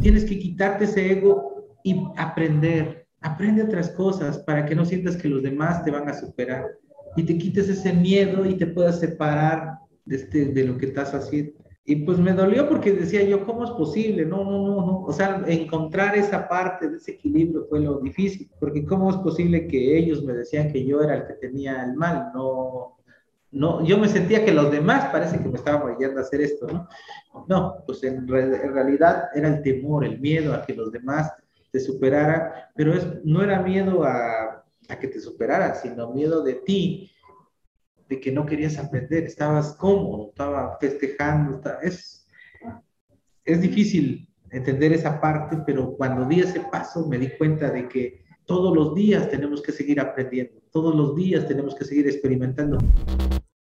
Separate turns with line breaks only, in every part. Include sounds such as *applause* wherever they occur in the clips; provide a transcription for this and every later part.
Tienes que quitarte ese ego y aprender. Aprende otras cosas para que no sientas que los demás te van a superar y te quites ese miedo y te puedas separar de, este, de lo que estás haciendo. Y pues me dolió porque decía yo, ¿cómo es posible? No, no, no, no. O sea, encontrar esa parte de ese equilibrio fue lo difícil, porque ¿cómo es posible que ellos me decían que yo era el que tenía el mal? No, no, yo me sentía que los demás parece que me estaban orillando a hacer esto, ¿no? No, pues en, realidad era el temor, el miedo a que los demás te superaran, pero es, no era miedo a, a que te superaran, sino miedo de ti, de que no querías aprender, estabas cómodo, estaba festejando, es, es difícil entender esa parte, pero cuando di ese paso me di cuenta de que todos los días tenemos que seguir aprendiendo, todos los días tenemos que seguir experimentando.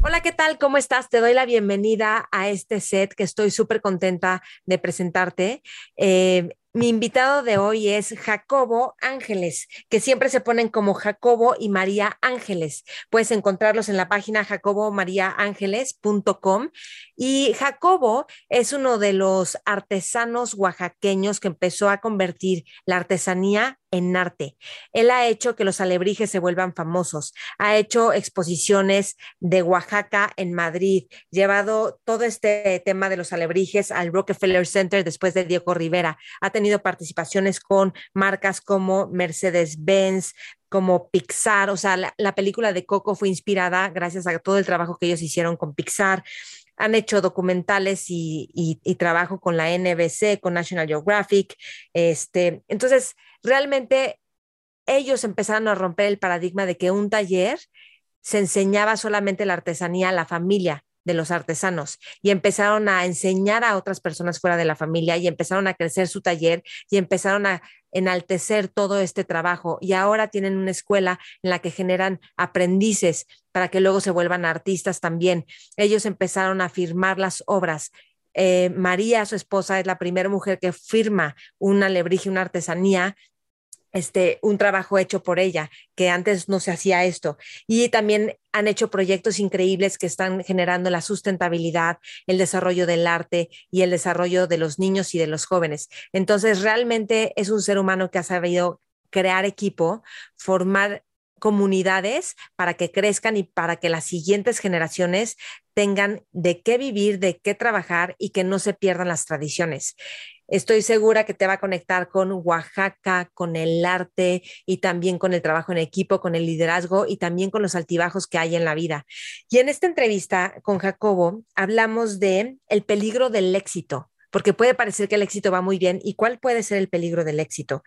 Hola, ¿qué tal? ¿Cómo estás? Te doy la bienvenida a este set que estoy súper contenta de presentarte. Eh, mi invitado de hoy es Jacobo Ángeles, que siempre se ponen como Jacobo y María Ángeles. Puedes encontrarlos en la página jacobomariaángeles.com. Y Jacobo es uno de los artesanos oaxaqueños que empezó a convertir la artesanía en arte. Él ha hecho que los alebrijes se vuelvan famosos, ha hecho exposiciones de Oaxaca en Madrid, llevado todo este tema de los alebrijes al Rockefeller Center después de Diego Rivera, ha tenido participaciones con marcas como Mercedes-Benz, como Pixar, o sea, la, película de Coco fue inspirada gracias a todo el trabajo que ellos hicieron con Pixar han hecho documentales y, trabajo con la NBC, con National Geographic. Este, entonces, realmente ellos empezaron a romper el paradigma de que un taller se enseñaba solamente la artesanía a la familia de los artesanos y empezaron a enseñar a otras personas fuera de la familia y empezaron a crecer su taller y empezaron a enaltecer todo este trabajo y ahora tienen una escuela en la que generan aprendices para que luego se vuelvan artistas también. Ellos empezaron a firmar las obras eh, María, su esposa, es la primera mujer que firma una alebrije, una artesanía este, un trabajo hecho por ella, que antes no se hacía esto. Y también han hecho proyectos increíbles que están generando la sustentabilidad, el desarrollo del arte y el desarrollo de los niños y de los jóvenes. Entonces, realmente es un ser humano que ha sabido crear equipo, formar comunidades para que crezcan y para que las siguientes generaciones tengan de qué vivir, de qué trabajar y que no se pierdan las tradiciones. Estoy segura que te va a conectar con Oaxaca, con el arte y también con el trabajo en equipo, con el liderazgo y también con los altibajos que hay en la vida. Y en esta entrevista con Jacobo hablamos de el peligro del éxito porque puede parecer que el éxito va muy bien y cuál puede ser el peligro del éxito.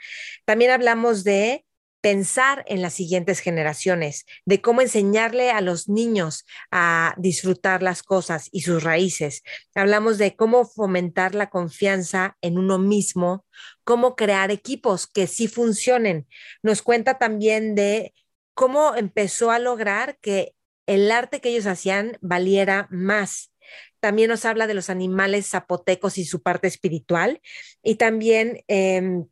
También hablamos de pensar en las siguientes generaciones, de cómo enseñarle a los niños a disfrutar las cosas y sus raíces. Hablamos de cómo fomentar la confianza en uno mismo, cómo crear equipos que sí funcionen. Nos cuenta también de cómo empezó a lograr que el arte que ellos hacían valiera más. También nos habla de los animales zapotecos y su parte espiritual y también... Em,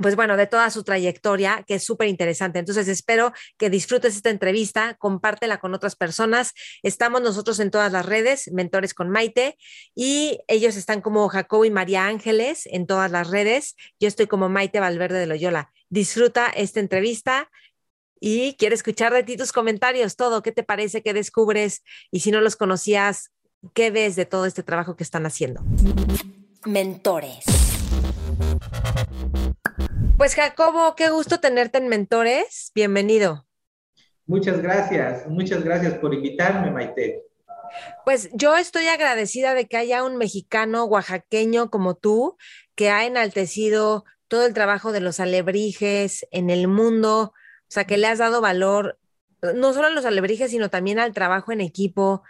pues bueno, de toda su trayectoria, que es súper interesante. Entonces, espero que disfrutes esta entrevista, compártela con otras personas. Estamos nosotros en todas las redes, Mentores con Maite, y ellos están como Jacobo y María Ángeles en todas las redes. Yo estoy como Maite Valverde de Loyola. Disfruta esta entrevista y quiero escuchar de ti tus comentarios, todo, qué te parece, qué descubres, y si no los conocías, qué ves de todo este trabajo que están haciendo. Mentores. Pues Jacobo, qué gusto tenerte en Mentores. Bienvenido.
Muchas gracias, muchas gracias por invitarme, Maite.
Pues yo estoy agradecida de que haya un mexicano oaxaqueño como tú que ha enaltecido todo el trabajo de los alebrijes en el mundo, o sea, que le has dado valor no solo a los alebrijes, sino también al trabajo en equipo.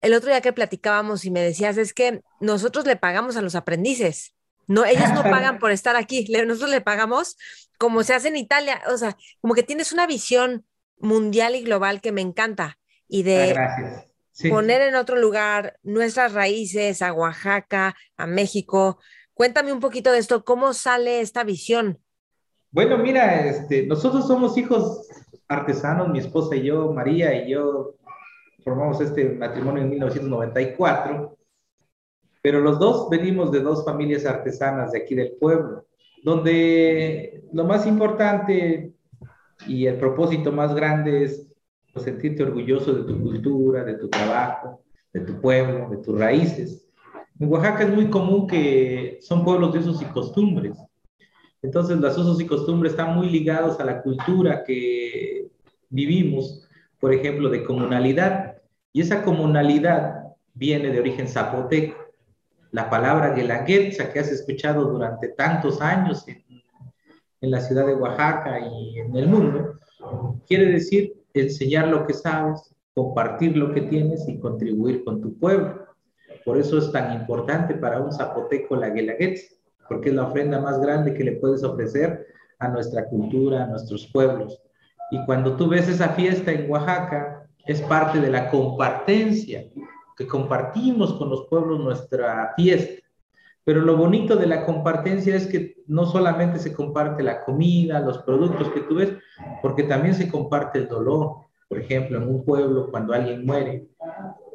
El otro día que platicábamos y me decías, es que nosotros le pagamos a los aprendices. No, ellos no *laughs* pagan por estar aquí, nosotros le pagamos como se hace en Italia, o sea, como que tienes una visión mundial y global que me encanta y de
ah,
poner en otro lugar nuestras raíces a Oaxaca, a México. Cuéntame un poquito de esto, ¿cómo sale esta visión?
Bueno, mira, este, nosotros somos hijos artesanos, mi esposa y yo, María y yo, formamos este matrimonio en 1994, pero los dos venimos de dos familias artesanas de aquí del pueblo, donde lo más importante y el propósito más grande es pues, sentirte orgulloso de tu cultura, de tu trabajo, de tu pueblo, de tus raíces. En Oaxaca es muy común que son pueblos de usos y costumbres. Entonces, los usos y costumbres están muy ligados a la cultura que vivimos, por ejemplo, de comunalidad. Y esa comunalidad viene de origen zapoteco. La palabra guelaguetza que has escuchado durante tantos años en la ciudad de Oaxaca y en el mundo, quiere decir enseñar lo que sabes, compartir lo que tienes y contribuir con tu pueblo. Por eso es tan importante para un zapoteco la Guelaguetza, porque es la ofrenda más grande que le puedes ofrecer a nuestra cultura, a nuestros pueblos. Y cuando tú ves esa fiesta en Oaxaca, es parte de la compartencia, que compartimos con los pueblos nuestra fiesta. Pero lo bonito de la compartencia es que no solamente se comparte la comida, los productos que tú ves, porque también se comparte el dolor. Por ejemplo, en un pueblo, cuando alguien muere,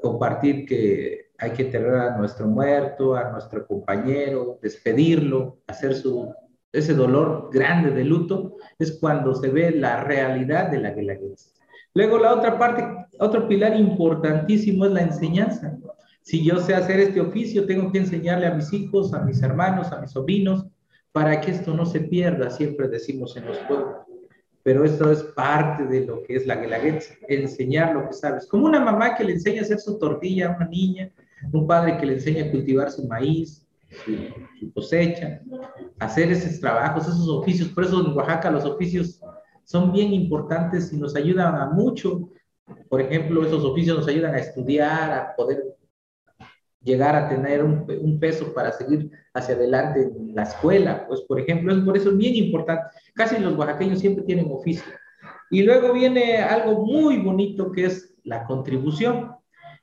compartir que hay que tener a nuestro muerto, a nuestro compañero, despedirlo, hacer su, ese dolor grande de luto, es cuando se ve la realidad de la guelaguetza. Luego la otra parte, otro pilar importantísimo es la enseñanza. Si yo sé hacer este oficio, tengo que enseñarle a mis hijos, a mis hermanos, a mis sobrinos, para que esto no se pierda, siempre decimos en los pueblos. Pero esto es parte de lo que es la guelaguetza, enseñar lo que sabes. Como una mamá que le enseña a hacer su tortilla a una niña, un padre que le enseña a cultivar su maíz, su, cosecha, hacer esos trabajos, esos oficios. Por eso en Oaxaca los oficios son bien importantes y nos ayudan a mucho. Por ejemplo, esos oficios nos ayudan a estudiar, a poder llegar a tener un, peso para seguir hacia adelante en la escuela, pues por ejemplo, es por eso es bien importante. Casi los oaxaqueños siempre tienen oficio. Y luego viene algo muy bonito que es la contribución.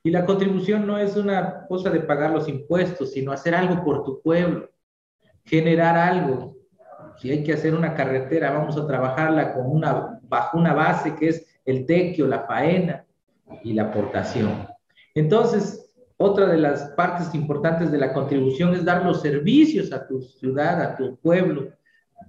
Y la contribución no es una cosa de pagar los impuestos, sino hacer algo por tu pueblo, generar algo. Si hay que hacer una carretera, vamos a trabajarla con una, bajo una base que es el tequio, la faena y la aportación. Entonces, otra de las partes importantes de la contribución es dar los servicios a tu ciudad, a tu pueblo.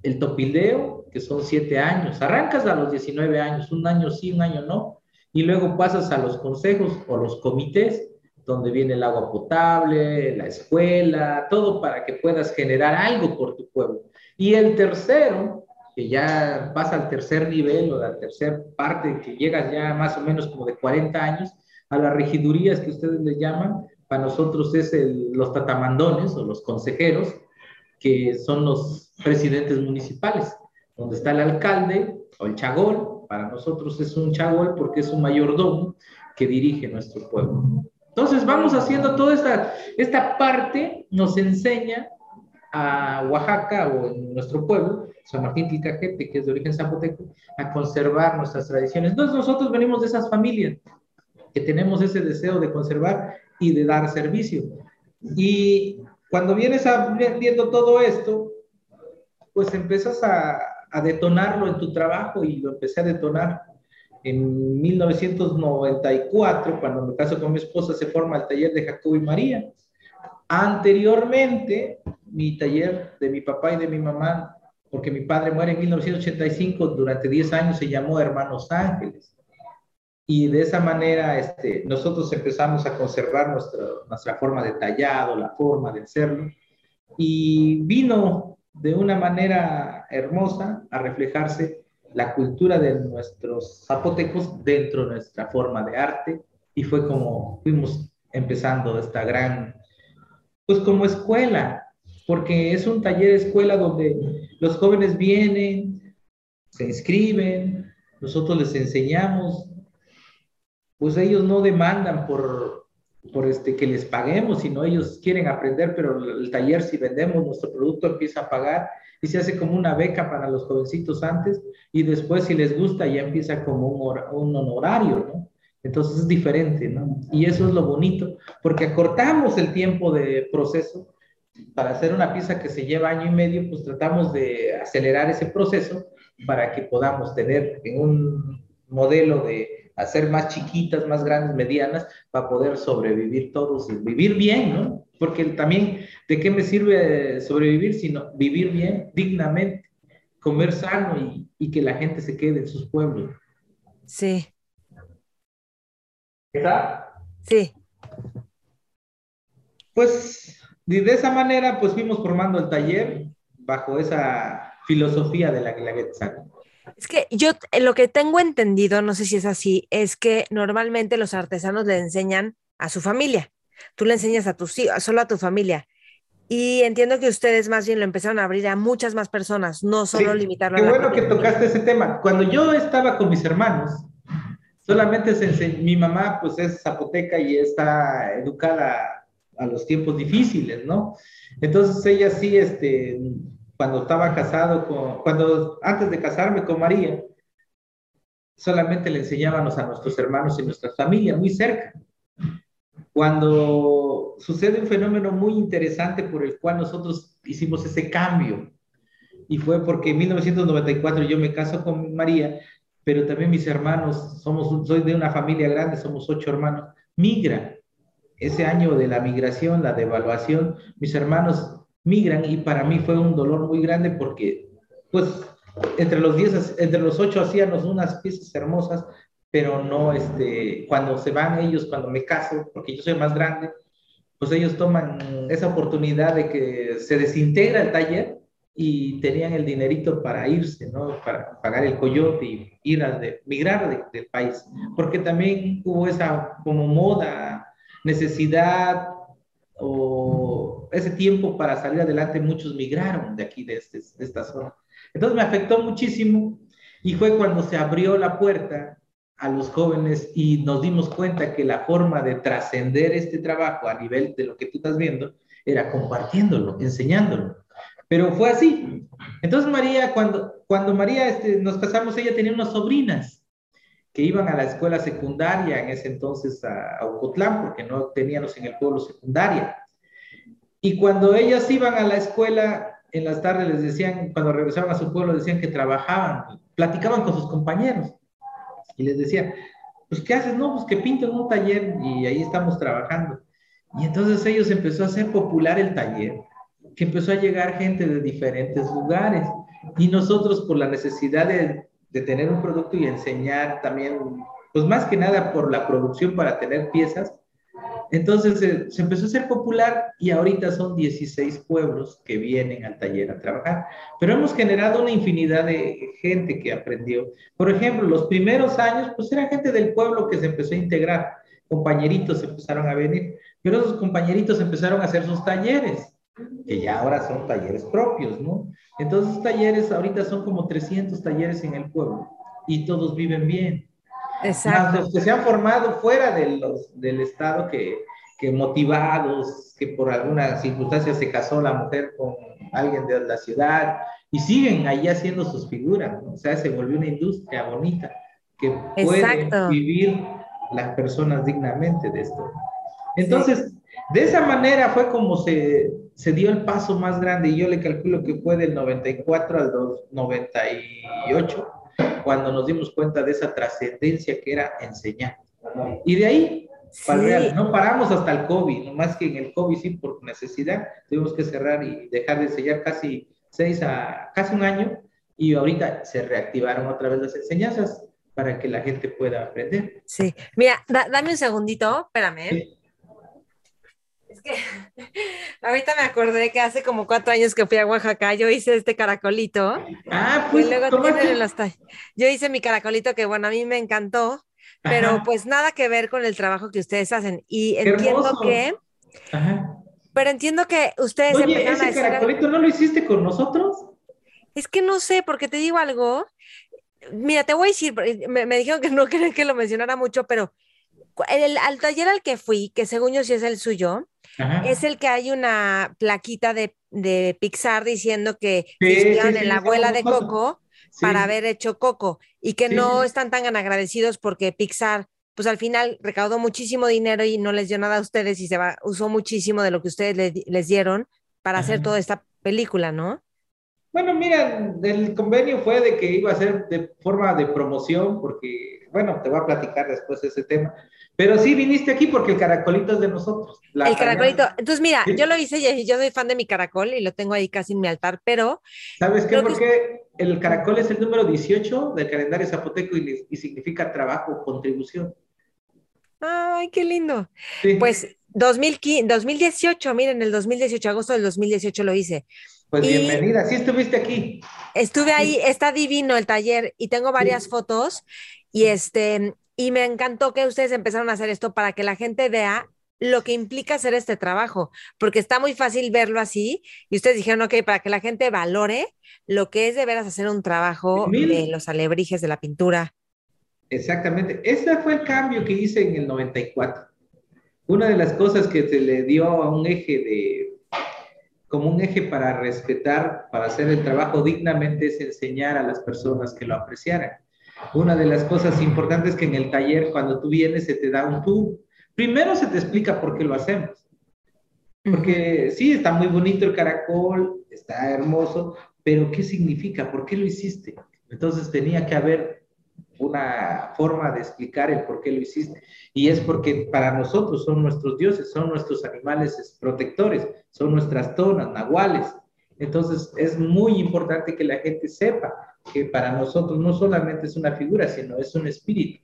El topildeo, que son siete años. Arrancas a los 19 años, un año sí, un año no. Y luego pasas a los consejos o los comités, donde viene el agua potable, la escuela, todo para que puedas generar algo por tu pueblo. Y el tercero, que ya pasa al tercer nivel o la tercera parte, que llegas ya más o menos como de 40 años, a las regidurías que ustedes le llaman, para nosotros es los tatamandones o los consejeros, que son los presidentes municipales, donde está el alcalde o el chagol, para nosotros es un chagol porque es un mayordomo que dirige nuestro pueblo. Entonces vamos haciendo toda esta, esta parte, nos enseña a Oaxaca o en nuestro pueblo, San Martín Tilcajete, que es de origen zapoteco, a conservar nuestras tradiciones. Entonces nosotros venimos de esas familias que tenemos ese deseo de conservar y de dar servicio. Y cuando vienes viendo todo esto, pues empiezas a, a detonarlo en tu trabajo y lo empecé a detonar. En 1994, cuando me caso con mi esposa, se forma el taller de Jacobo y María. Anteriormente, mi taller de mi papá y de mi mamá, porque mi padre muere en 1985, durante 10 años se llamó Hermanos Ángeles. Y de esa manera este, nosotros empezamos a conservar nuestra, nuestra forma de tallado, la forma de hacerlo. Y vino de una manera hermosa a reflejarse la cultura de nuestros zapotecos dentro de nuestra forma de arte y fue como fuimos empezando esta gran, pues como escuela, porque es un taller escuela donde los jóvenes vienen, se inscriben, nosotros les enseñamos, pues ellos no demandan por, por este, que les paguemos, sino ellos quieren aprender, pero el taller si vendemos nuestro producto empieza a pagar y se hace como una beca para los jovencitos antes y después si les gusta ya empieza como un, un honorario, ¿no? Entonces es diferente, ¿no? Y eso es lo bonito, porque acortamos el tiempo de proceso para hacer una pieza que se lleva año y medio, pues tratamos de acelerar ese proceso para que podamos tener en un modelo de hacer más chiquitas, más grandes, medianas, para poder sobrevivir todos y vivir bien, ¿no? Porque también, ¿de qué me sirve sobrevivir sino vivir bien, dignamente, comer sano y, y que la gente se quede en sus pueblos?
Sí.
¿Está?
Sí.
Pues de esa manera, pues fuimos formando el taller bajo esa filosofía de la Guelaguetzac.
Es que yo eh, lo que tengo entendido, no sé si es así, es que normalmente los artesanos le enseñan a su familia. Tú le enseñas a tus hijos, solo a tu familia. Y entiendo que ustedes más bien lo empezaron a abrir a muchas más personas, no solo limitarlo
Qué bueno que tocaste ese tema. Cuando yo estaba con mis hermanos, solamente se mi mamá pues es zapoteca y está educada a los tiempos difíciles, ¿no? Entonces ella sí, este, cuando estaba casado con, cuando antes de casarme con María, solamente le enseñábamos a nuestros hermanos y nuestra familia muy cerca. Cuando sucede un fenómeno muy interesante por el cual nosotros hicimos ese cambio, y fue porque en 1994 yo me caso con María, pero también mis hermanos, somos, soy de una familia grande, somos ocho hermanos, migran. Ese año de la migración, la devaluación, mis hermanos migran y para mí fue un dolor muy grande porque, pues, entre los diez, entre los ocho hacíamos unas piezas hermosas, pero no, este, cuando se van ellos, cuando me caso, porque yo soy más grande, pues ellos toman esa oportunidad de que se desintegra el taller y tenían el dinerito para irse, ¿no? Para pagar el coyote y ir a de, migrar del país, porque también hubo esa como moda, necesidad o ese tiempo para salir adelante, muchos migraron de aquí, de, este, de esta zona. Entonces me afectó muchísimo y fue cuando se abrió la puerta a los jóvenes y nos dimos cuenta que la forma de trascender este trabajo a nivel de lo que tú estás viendo era compartiéndolo, enseñándolo. Pero fue así. Entonces María, cuando, cuando María este, nos casamos, ella tenía unas sobrinas que iban a la escuela secundaria en ese entonces a, Ocotlán, porque no teníamos en el pueblo secundaria. Y cuando ellas iban a la escuela, en las tardes les decían, cuando regresaban a su pueblo, decían que trabajaban, platicaban con sus compañeros. Y les decían, pues, ¿qué haces? No, pues que pinto en un taller y ahí estamos trabajando. Y entonces ellos empezó a hacer popular el taller, que empezó a llegar gente de diferentes lugares. Y nosotros, por la necesidad de de tener un producto y enseñar también, pues más que nada por la producción para tener piezas. Entonces eh, se empezó a ser popular y ahorita son 16 pueblos que vienen al taller a trabajar. Pero hemos generado una infinidad de gente que aprendió. Por ejemplo, los primeros años, pues era gente del pueblo que se empezó a integrar. Compañeritos empezaron a venir, pero esos compañeritos empezaron a hacer sus talleres que ya ahora son talleres propios, ¿no? Entonces, talleres ahorita son como 300 talleres en el pueblo y todos viven bien.
Exacto.
los que se han formado fuera de los, del Estado, que, que motivados, que por alguna circunstancia se casó la mujer con alguien de la ciudad y siguen ahí haciendo sus figuras, ¿no? O sea, se volvió una industria bonita que pueden vivir las personas dignamente de esto. Entonces, de esa manera fue como se, se dio el paso más grande y yo le calculo que fue del 94 al 98 cuando nos dimos cuenta de esa trascendencia que era enseñar. Y de ahí, no paramos hasta el COVID, no más que en el COVID sí por necesidad tuvimos que cerrar y dejar de enseñar casi seis a casi un año y ahorita se reactivaron otra vez las enseñanzas para que la gente pueda aprender.
Sí, mira, dame un segundito, espérame. Que *laughs* ahorita me acordé que hace como cuatro años que fui a Oaxaca, yo hice este caracolito.
Ah, pues,
yo hice mi caracolito que, bueno, a mí me encantó, pero pues nada que ver con el trabajo que ustedes hacen. Y entiendo que... Pero entiendo que ustedes
Oye, ese caracolito no lo hiciste con nosotros?
Es que no sé, porque te digo algo. Mira, te voy a decir, me, me dijeron que no *laughs* querían que lo mencionara mucho, pero el, al taller al que fui, que según yo sí es el suyo, es el que hay una plaquita de, de Pixar diciendo que sí, en la abuela de Coco para haber hecho Coco y que no están tan agradecidos porque Pixar, pues al final recaudó muchísimo dinero y no les dio nada a ustedes y se va, usó muchísimo de lo que ustedes les dieron para hacer toda esta película, ¿no?
Bueno, mira, el convenio fue de que iba a ser de forma de promoción, porque, bueno, te voy a platicar después ese tema, pero sí viniste aquí porque el caracolito es de nosotros.
el caracolito. Entonces, mira, yo lo hice y yo soy fan de mi caracol y lo tengo ahí casi en mi altar, pero...
¿Sabes qué? Porque el caracol es el número 18 del calendario zapoteco y, significa trabajo, contribución.
Ay, qué lindo. Pues 2015, 2018, miren, el 2018, agosto del 2018 lo hice.
Pues bienvenida, sí estuviste aquí.
Estuve ahí, está divino el taller y tengo varias fotos y este, y me encantó que ustedes empezaron a hacer esto para que la gente vea lo que implica hacer este trabajo, porque está muy fácil verlo así y ustedes dijeron, ok, para que la gente valore lo que es de veras hacer un trabajo de los alebrijes de la pintura.
Exactamente, ese fue el cambio que hice en el 94. Una de las cosas que se le dio a un eje de, como un eje para respetar, para hacer el trabajo dignamente, es enseñar a las personas que lo apreciaran. Una de las cosas importantes que en el taller, cuando tú vienes, se te da un tour. Primero se te explica por qué lo hacemos. Porque sí, está muy bonito el caracol, está hermoso, pero ¿qué significa? ¿Por qué lo hiciste? Entonces tenía que haber una forma de explicar el por qué lo hiciste. Y es porque para nosotros son nuestros dioses, son nuestros animales protectores, son nuestras tonas, nahuales. Entonces es muy importante que la gente sepa que para nosotros no solamente es una figura, sino es un espíritu.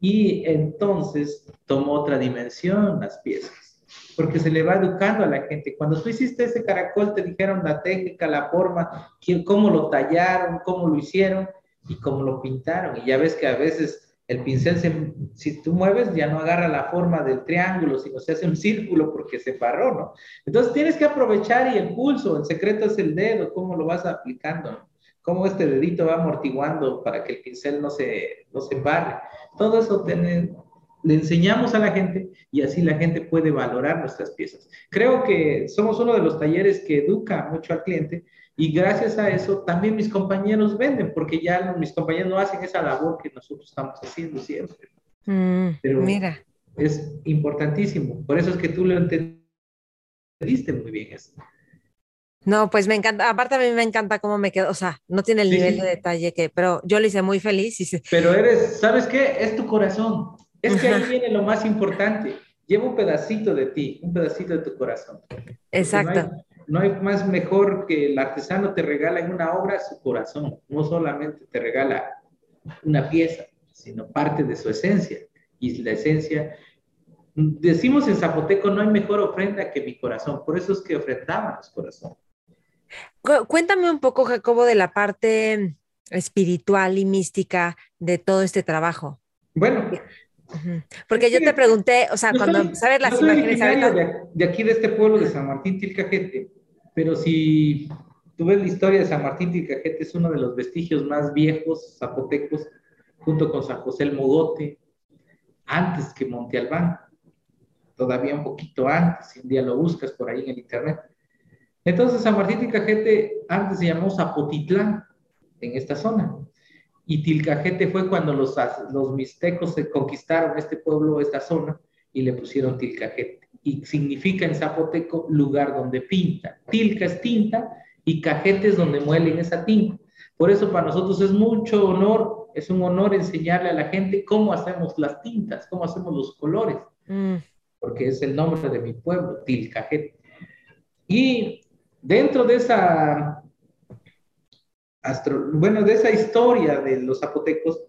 Y entonces tomó otra dimensión las piezas, porque se le va educando a la gente. Cuando tú hiciste ese caracol, te dijeron la técnica, la forma, cómo lo tallaron, cómo lo hicieron y cómo lo pintaron. Y ya ves que a veces el pincel, si tú mueves, ya no agarra la forma del triángulo, sino se hace un círculo porque se paró, ¿no? Entonces tienes que aprovechar y el pulso, el secreto es el dedo, cómo lo vas aplicando cómo este dedito va amortiguando para que el pincel no se, no se barre. Todo eso le enseñamos a la gente y así la gente puede valorar nuestras piezas. Creo que somos uno de los talleres que educa mucho al cliente y gracias a eso también mis compañeros venden, porque ya mis compañeros no hacen esa labor que nosotros estamos haciendo siempre.
Mm, Pero mira.
es importantísimo. Por eso es que tú lo entendiste muy bien.
No, pues me encanta, aparte a mí me encanta cómo me quedó, o sea, no tiene el nivel de detalle que, pero yo lo hice muy feliz. Y
Pero eres, ¿sabes qué? Es tu corazón. Es que ahí viene lo más importante. Lleva un pedacito de ti, un pedacito de tu corazón.
Exacto.
No hay, más mejor que el artesano te regala en una obra su corazón. No solamente te regala una pieza, sino parte de su esencia. Y la esencia, decimos en zapoteco, no hay mejor ofrenda que mi corazón. Por eso es que ofrendaban los corazones.
Cuéntame un poco, Jacobo, de la parte espiritual y mística de todo este trabajo.
Bueno.
Porque yo te pregunté, o sea, cuando sabes las imágenes...
de, aquí, de este pueblo de San Martín Tilcajete, pero si tú ves la historia de San Martín Tilcajete, es uno de los vestigios más viejos zapotecos, junto con San José el Mogote, antes que Monte Albán, todavía un poquito antes, si un día lo buscas por ahí en el internet. Entonces, San Martín Tilcajete antes se llamó Zapotitlán, en esta zona. Y Tilcajete fue cuando los, los mixtecos se conquistaron este pueblo, esta zona, y le pusieron Tilcajete. Y significa en zapoteco lugar donde pinta. Tilca es tinta y cajete es donde muelen esa tinta. Por eso para nosotros es mucho honor, es un honor enseñarle a la gente cómo hacemos las tintas, cómo hacemos los colores. Mm. Porque es el nombre de mi pueblo, Tilcajete. Y Dentro de esa, bueno, de esa historia de los zapotecos,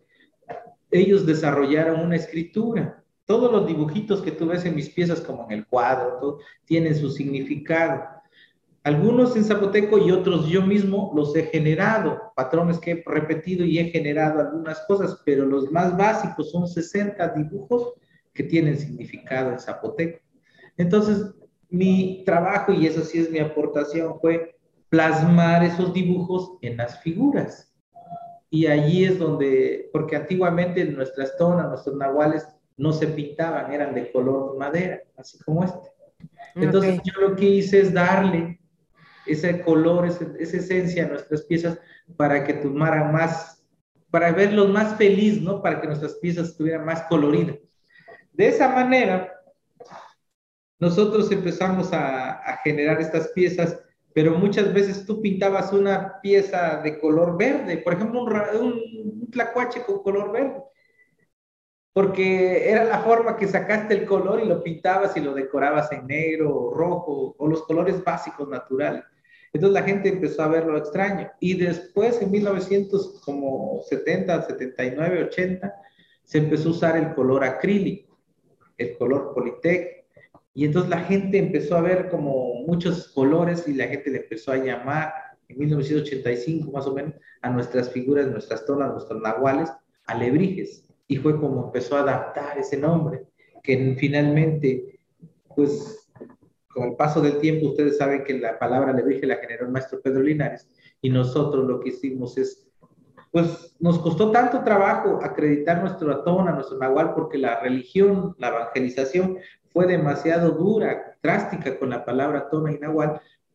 ellos desarrollaron una escritura. todos los dibujitos que tú ves en mis piezas, como en el cuadro, tienen su significado. Algunos en zapoteco y otros yo mismo los he generado, patrones que he repetido y he generado algunas cosas, pero los más básicos son 60 dibujos que tienen significado en zapoteco. Entonces, mi trabajo, y eso sí es mi aportación, fue plasmar esos dibujos en las figuras. Y allí es donde, porque antiguamente nuestras tonas, nuestros nahuales no se pintaban, eran de color madera, así como este. Entonces yo lo que hice es darle ese color, esa, esencia a nuestras piezas para que tomaran más, para verlos más feliz, ¿no? Para que nuestras piezas estuvieran más coloridas. De esa manera, nosotros empezamos a, a generar estas piezas, pero muchas veces tú pintabas una pieza de color verde, por ejemplo, un, un, un tlacuache con color verde porque era la forma que sacaste el color y lo pintabas y lo decorabas en negro o rojo o los colores básicos naturales. Entonces la gente empezó a verlo extraño. Y después, en 1970, 79, 80, se empezó a usar el color acrílico, el color Politec. Y entonces la gente empezó a ver como muchos colores y la gente le empezó a llamar, en 1985 más o menos, a nuestras figuras, nuestras tonas, nuestros nahuales, alebrijes. Y fue como empezó a adaptar ese nombre, que finalmente, pues con el paso del tiempo, ustedes saben que la palabra alebrije la generó el maestro Pedro Linares y nosotros lo que hicimos es, pues nos costó tanto trabajo acreditar nuestro atón, a nuestro nahual, porque la religión, la evangelización fue demasiado dura, drástica con la palabra tona y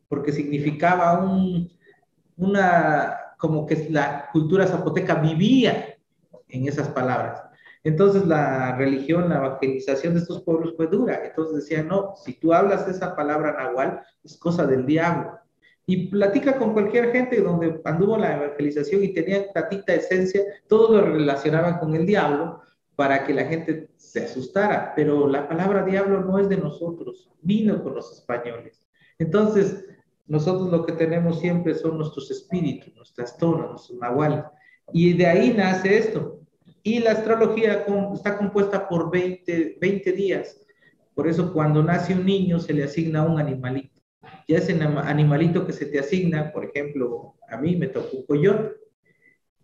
porque significaba un, una, como que la cultura zapoteca vivía en esas palabras. Entonces la religión, la evangelización de estos pueblos fue dura. Entonces decían, no, si tú hablas esa palabra nahual, es cosa del diablo. Y platica con cualquier gente donde anduvo la evangelización y tenía tatita esencia, todos lo relacionaban con el diablo para que la gente se asustara. Pero la palabra diablo no es de nosotros, vino con los españoles. Entonces, nosotros lo que tenemos siempre son nuestros espíritus, nuestras tonas, nuestros nahuales. Y de ahí nace esto. Y la astrología está compuesta por 20, 20 días. Por eso cuando nace un niño se le asigna un animalito. Ya ese animalito que se te asigna, por ejemplo, a mí me tocó un coyote.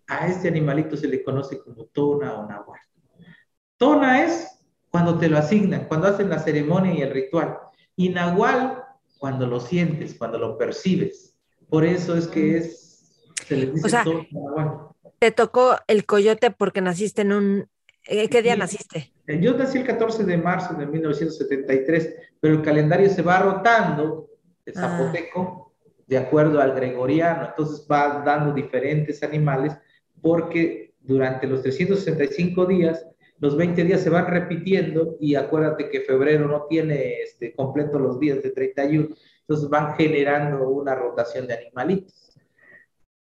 A este animalito se le conoce como tona o nahual. Tona es cuando te lo asignan, cuando hacen la ceremonia y el ritual. Y nahual cuando lo sientes, cuando lo percibes. Por eso es que es, se le dice
tona, nahual te tocó el coyote porque naciste en un... Eh, ¿Qué día naciste?
Yo nací el 14 de marzo de 1973, pero el calendario se va rotando, el ah. zapoteco, de acuerdo al gregoriano, entonces va dando diferentes animales porque durante los 365 días, los 20 días se van repitiendo y acuérdate que febrero no tiene este, completo los días de 31, entonces van generando una rotación de animalitos.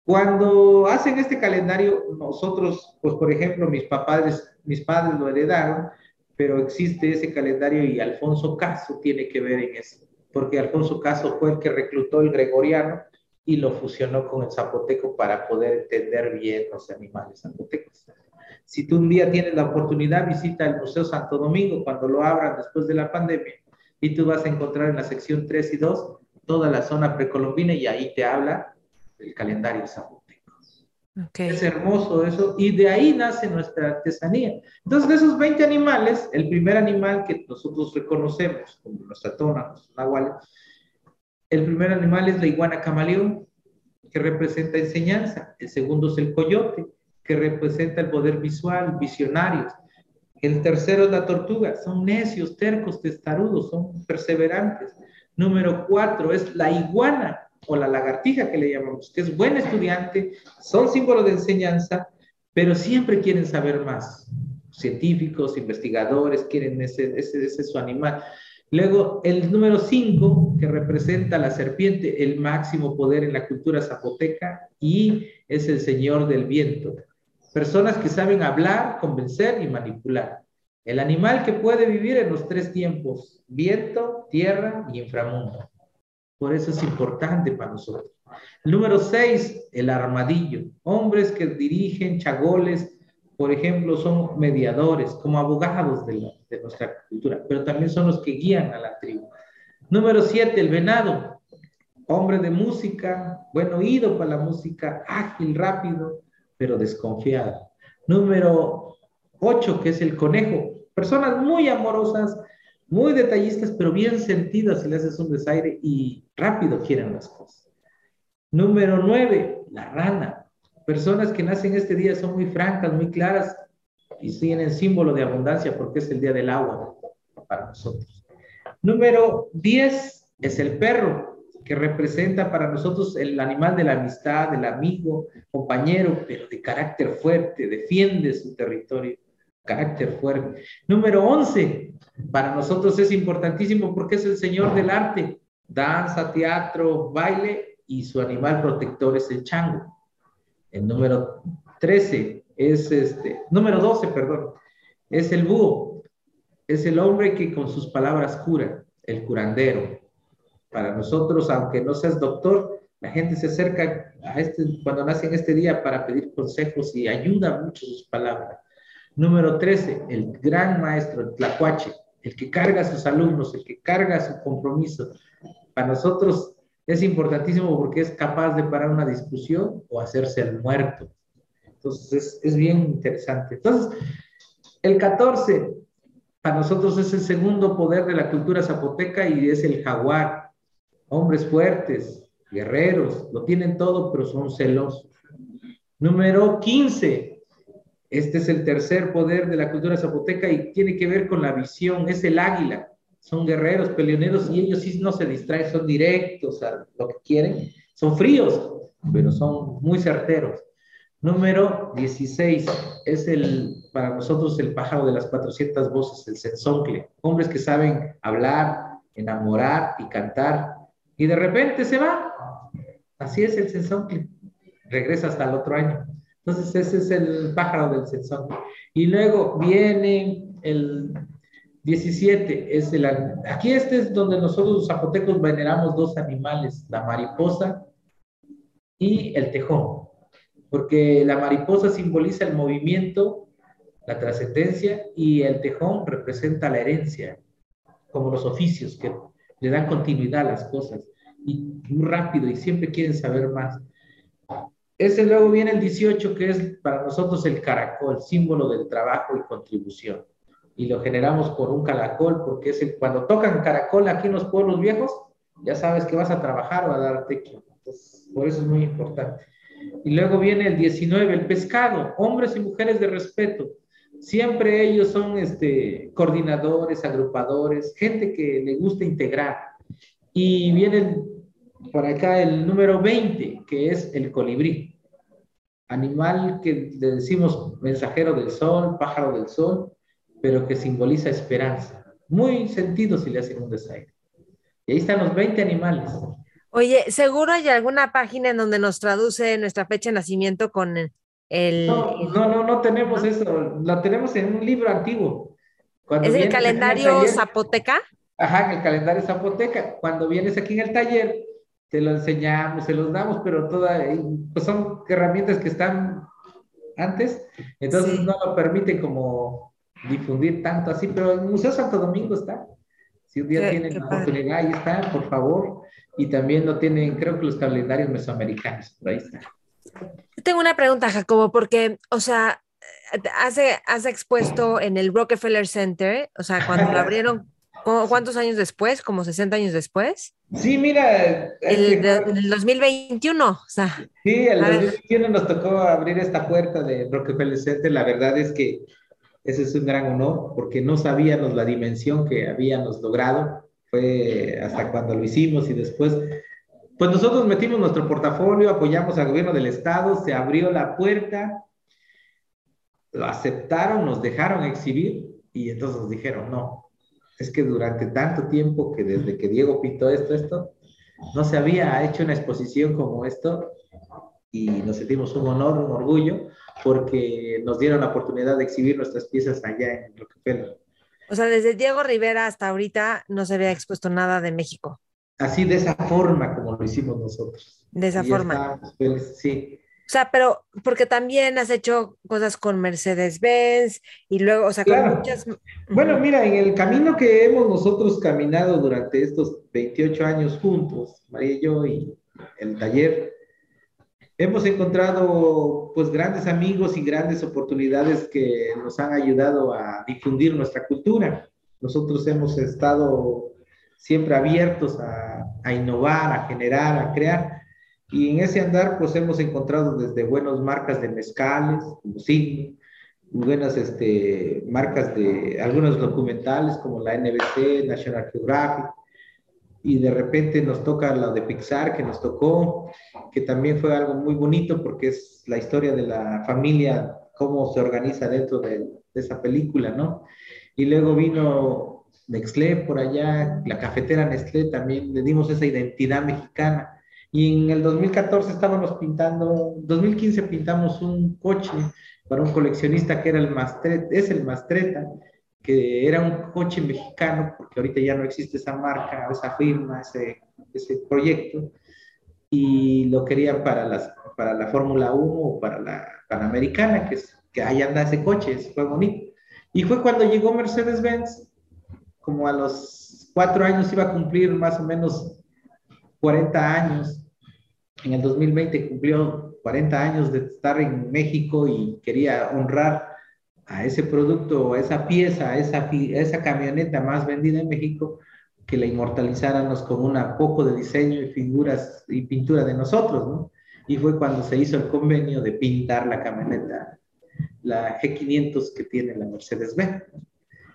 Cuando hacen este calendario, nosotros, pues por ejemplo, mis papás, mis padres lo heredaron, pero existe ese calendario y Alfonso Caso tiene que ver en eso, porque Alfonso Caso fue el que reclutó el gregoriano y lo fusionó con el zapoteco para poder entender bien los animales zapotecos. Si tú un día tienes la oportunidad, visita el Museo Santo Domingo cuando lo abran después de la pandemia y tú vas a encontrar en la sección 3 y 2 toda la zona precolombina y ahí te habla el calendario zapoteco. Es hermoso eso, y de ahí nace nuestra artesanía. Entonces, de esos 20 animales, el primer animal que nosotros reconocemos, como nuestra tona, nuestros nahuales, el primer animal es la iguana camaleón, que representa enseñanza. El segundo es el coyote, que representa el poder visual, visionarios. El tercero es la tortuga, son necios, tercos, testarudos, son perseverantes. Número cuatro es la iguana, o la lagartija que le llamamos, que es buen estudiante, son símbolos de enseñanza, pero siempre quieren saber más. Científicos, investigadores, quieren ese, ese, ese su animal. Luego, el número 5, que representa la serpiente, el máximo poder en la cultura zapoteca, y es el señor del viento. Personas que saben hablar, convencer y manipular. El animal que puede vivir en los tres tiempos, viento, tierra y inframundo. Por eso es importante para nosotros. número seis, el armadillo. Hombres que dirigen chagoles por ejemplo, son mediadores, como abogados de, de nuestra cultura, pero también son los que guían a la tribu. Número siete, el venado, hombre de música, buen oído para la música, ágil, rápido, pero desconfiado. Número ocho, que es el conejo, personas muy amorosas, muy detallistas, pero bien sentidas si le haces un desaire y rápido quieren las cosas. Número nueve, la rana. Personas que nacen este día son muy francas, muy claras y tienen símbolo de abundancia porque es el día del agua para nosotros. Número diez es el perro, que representa para nosotros el animal de la amistad, del amigo, compañero, pero de carácter fuerte, defiende su territorio, carácter fuerte. Número 11, para nosotros es importantísimo porque es el señor del arte, danza, teatro, baile y su animal protector es el chango. El número 13 es este, número 12, perdón, es el búho. Es el hombre que con sus palabras cura, el curandero. Para nosotros, aunque no seas doctor, la gente se acerca a este, cuando nace en este día para pedir consejos y ayuda mucho sus palabras. Número 13, el gran maestro, el tlacuache, el que carga a sus alumnos, el que carga su compromiso. Para nosotros es importantísimo porque es capaz de parar una discusión o hacerse el muerto. Entonces, es, es bien interesante. Entonces, el 14, para nosotros es el segundo poder de la cultura zapoteca y es el jaguar. Hombres fuertes, guerreros, lo tienen todo, pero son celosos. Número 15, este es el tercer poder de la cultura zapoteca y tiene que ver con la visión, es el águila. Son guerreros, peleoneros y ellos sí no se distraen, son directos a lo que quieren. Son fríos, pero son muy certeros. Número 16 es el, para nosotros el pájaro de las 400 voces, el sensoncle. Hombres que saben hablar, enamorar y cantar. Y de repente se va. Así es el sensoncle. Regresa hasta el otro año. Entonces ese es el pájaro del sensoncle. Y luego viene el 17, es el, aquí este es donde nosotros los zapotecos veneramos dos animales, la mariposa y el tejón porque la mariposa simboliza el movimiento, la trascendencia, y el tejón representa la herencia, como los oficios que le dan continuidad a las cosas, y muy rápido, y siempre quieren saber más. Ese luego viene el 18, que es para nosotros el caracol, símbolo del trabajo y contribución. Y lo generamos por un caracol, porque es el, cuando tocan caracol aquí en los pueblos viejos, ya sabes que vas a trabajar o a dar tequio. Entonces, por eso es muy importante. Y luego viene el 19, el pescado, hombres y mujeres de respeto. Siempre ellos son este, coordinadores, agrupadores, gente que le gusta integrar. Y viene por acá el número 20, que es el colibrí. Animal que le decimos mensajero del sol, pájaro del sol, pero que simboliza esperanza. Muy sentido si le hacen un desaire. Y ahí están los 20 animales.
Oye, seguro hay alguna página en donde nos traduce nuestra fecha de nacimiento con el...
No, no, no, tenemos eso. La tenemos en un libro antiguo.
¿Es el calendario zapoteca?
Ajá, el calendario zapoteca. Cuando vienes aquí en el taller, te lo enseñamos, se los damos, pero toda, pues son herramientas que están antes, entonces no lo permiten como difundir tanto así, pero el Museo Santo Domingo está. Si un día tienen la oportunidad, ahí está, por favor y también lo tienen, creo que los calendarios mesoamericanos, ahí está.
Tengo una pregunta, Jacobo, porque, o sea, hace, has expuesto en el Rockefeller Center, o sea, cuando lo abrieron, ¿cuántos años después? ¿Como 60 años después?
Sí, mira.
El, el 2021, o sea.
Sí, el 2021 nos tocó abrir esta puerta de Rockefeller Center. La verdad es que ese es un gran honor porque no sabíamos la dimensión que habíamos logrado fue hasta cuando lo hicimos y después, pues nosotros metimos nuestro portafolio, apoyamos al gobierno del estado, se abrió la puerta, lo aceptaron, nos dejaron exhibir y entonces nos dijeron, no, es que durante tanto tiempo que desde que Diego pintó esto, esto, no se había hecho una exposición como esto y nos sentimos un honor, un orgullo, porque nos dieron la oportunidad de exhibir nuestras piezas allá en Rockefeller.
O sea, desde Diego Rivera hasta ahorita no se había expuesto nada de México.
Así, de esa forma como lo hicimos nosotros.
De esa forma.
sí.
O sea, pero porque también has hecho cosas con Mercedes-Benz y luego, o sea, con muchas...
Bueno, mira, en el camino que hemos nosotros caminado durante estos 28 años juntos, María y yo y el taller, hemos encontrado pues grandes amigos y grandes oportunidades que nos han ayudado a difundir nuestra cultura. Nosotros hemos estado siempre abiertos a, a innovar, a generar, a crear. Y en ese andar, pues hemos encontrado desde buenas marcas de mezcales, como Signo, buenas este, marcas de algunos documentales como la NBC, National Geographic, y de repente nos toca la de Pixar que nos tocó, que también fue algo muy bonito porque es la historia de la familia, cómo se organiza dentro de, de esa película, ¿no? Y luego vino Nestlé por allá, la cafetera Nestlé, también le dimos esa identidad mexicana y en el 2014 estábamos pintando, 2015 pintamos un coche para un coleccionista que era el Mastreta, es el Mastreta, que era un coche mexicano, porque ahorita ya no existe esa marca, esa firma, ese, ese proyecto, y lo querían para, las, para la Fórmula 1 o para la Panamericana, que, es, que ahí anda ese coche, fue bonito. Y fue cuando llegó Mercedes-Benz, como a los cuatro años iba a cumplir más o menos 40 años. En el 2020 cumplió 40 años de estar en México y quería honrar a ese producto, a esa pieza, a esa, camioneta más vendida en México, que la inmortalizáramos con un poco de diseño y figuras y pintura de nosotros, ¿no? Y fue cuando se hizo el convenio de pintar la camioneta, la G500 que tiene la Mercedes-Benz.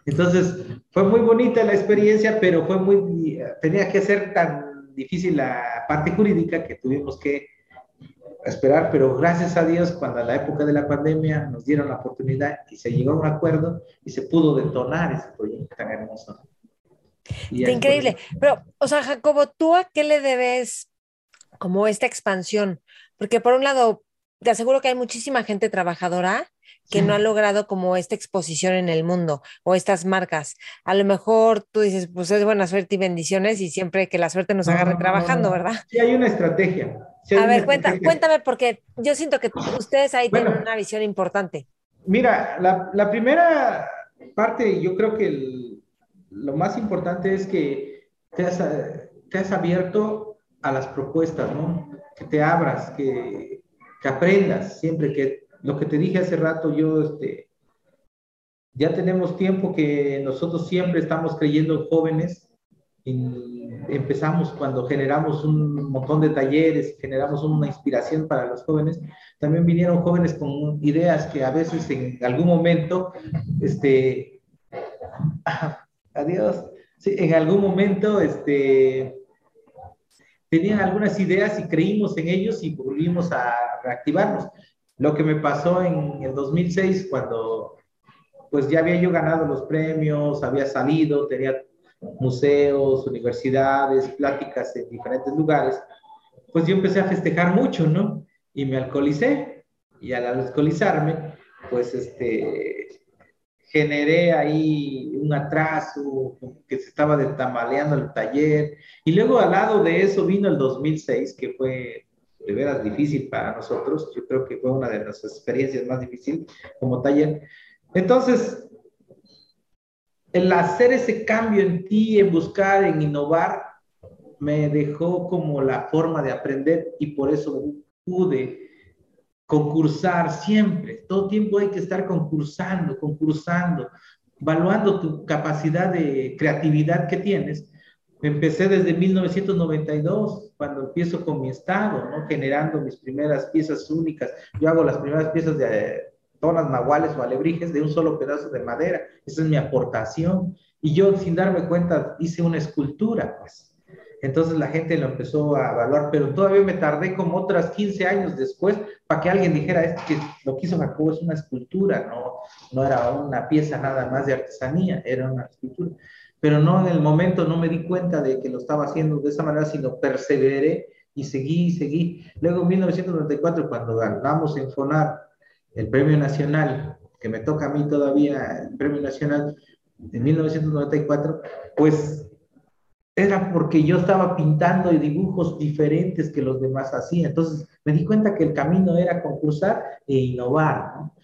Entonces, fue muy bonita la experiencia, pero fue muy, tenía que ser tan difícil la parte jurídica que tuvimos que esperar, pero gracias a Dios, cuando a la época de la pandemia nos dieron la oportunidad y se llegó a un acuerdo y se pudo detonar ese proyecto tan hermoso.
increíble. Pero, o sea, Jacobo, ¿tú a qué le debes como esta expansión? Porque por un lado, te aseguro que hay muchísima gente trabajadora que no ha logrado como esta exposición en el mundo o estas marcas. A lo mejor tú dices, pues es buena suerte y bendiciones y siempre que la suerte nos agarre trabajando, ¿verdad?
Sí, hay una estrategia.
a ver, cuéntame porque yo siento que ustedes ahí tienen una visión importante.
Mira, la, primera parte, yo creo que lo más importante es que te has, te has abierto a las propuestas, ¿no? Que te abras, que, que aprendas siempre, que lo que te dije hace rato, yo, este, ya tenemos tiempo que nosotros siempre estamos creyendo jóvenes. empezamos cuando generamos un montón de talleres, generamos una inspiración para los jóvenes. También vinieron jóvenes con ideas que a veces en algún momento, este, *laughs* adiós, en algún momento, este, tenían algunas ideas y creímos en ellos y volvimos a reactivarnos. Lo que me pasó en el 2006 cuando pues ya había yo ganado los premios, había salido, tenía museos, universidades, pláticas en diferentes lugares, pues yo empecé a festejar mucho, ¿no? Y me alcoholicé. Y al alcoholizarme, pues este, generé ahí un atraso, que se estaba tamaleando el taller. Y luego al lado de eso vino el 2006, que fue de veras difícil para nosotros. Yo creo que fue una de las experiencias más difíciles como taller. Entonces, el hacer ese cambio en ti, en buscar, en innovar, me dejó como la forma de aprender y por eso pude concursar siempre. Todo tiempo hay que estar concursando, concursando, evaluando tu capacidad de creatividad que tienes Empecé desde 1992, cuando empiezo con mi estado, ¿no? generando mis primeras piezas únicas. Yo hago las primeras piezas de tonas nahuales o alebrijes de un solo pedazo de madera. Esa es mi aportación. Y yo, sin darme cuenta, hice una escultura, pues. Entonces la gente lo empezó a evaluar, pero todavía me tardé como otras 15 años después para que alguien dijera, es que lo que hizo Jacobo es una escultura, no, no era una pieza nada más de artesanía, era una escultura pero no en el momento no me di cuenta de que lo estaba haciendo de esa manera, sino perseveré y seguí y seguí. Luego en 1994, cuando ganamos en FONAR el Premio Nacional, que me toca a mí todavía el Premio Nacional en 1994, pues era porque yo estaba pintando dibujos diferentes que los demás hacían. Entonces me di cuenta que el camino era concursar e innovar. ¿no?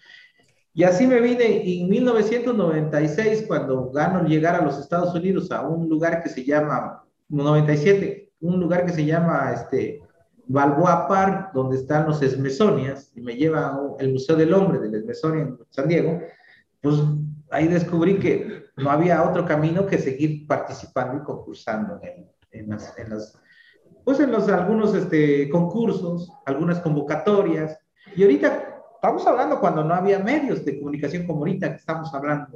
Y así me vine en 1996, cuando gano llegar a los Estados Unidos a un lugar que se llama, 97, un lugar que se llama este, Balboa Park, donde están los Smithsonians, y me lleva el Museo del Hombre del Smithsonian en San Diego, pues ahí descubrí que no había otro camino que seguir participando y concursando en, en, las, en pues en los algunos este, concursos, algunas convocatorias. Y ahorita estamos hablando cuando no había medios de comunicación como ahorita que estamos hablando,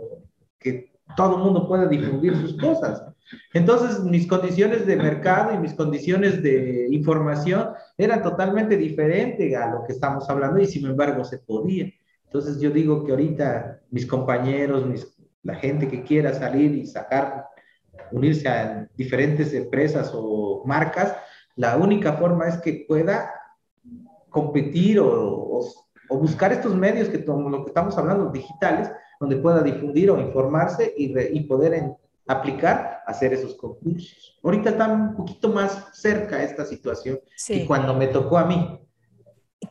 que todo el mundo puede difundir sus cosas. Entonces, mis condiciones de mercado y mis condiciones de información eran totalmente diferentes a lo que estamos hablando y sin embargo se podía. Entonces, yo digo que ahorita mis compañeros, mis la gente que quiera salir y sacar, unirse a diferentes empresas o marcas, la única forma es que pueda competir o, o, buscar estos medios que lo que estamos hablando, digitales, donde pueda difundir o informarse y, y poder en, aplicar, hacer esos concursos. Ahorita está un poquito más cerca esta situación que cuando me tocó a mí.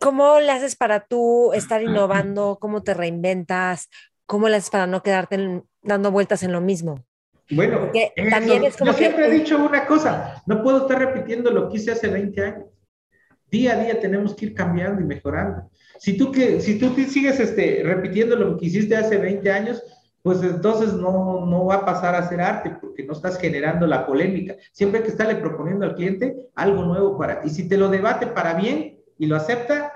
¿Cómo le haces para tú estar innovando? ¿Cómo te reinventas? ¿Cómo le haces para no quedarte dando vueltas en lo mismo?
Bueno, también es como yo siempre he dicho una cosa, no puedo estar repitiendo lo que hice hace 20 años. Día a día tenemos que ir cambiando y mejorando. Si tú, que, si tú sigues este, repitiendo lo que hiciste hace 20 años, pues entonces no, no va a pasar a ser arte porque no estás generando la polémica. Siempre hay que estarle proponiendo al cliente algo nuevo para... Y si te lo debate para bien y lo acepta,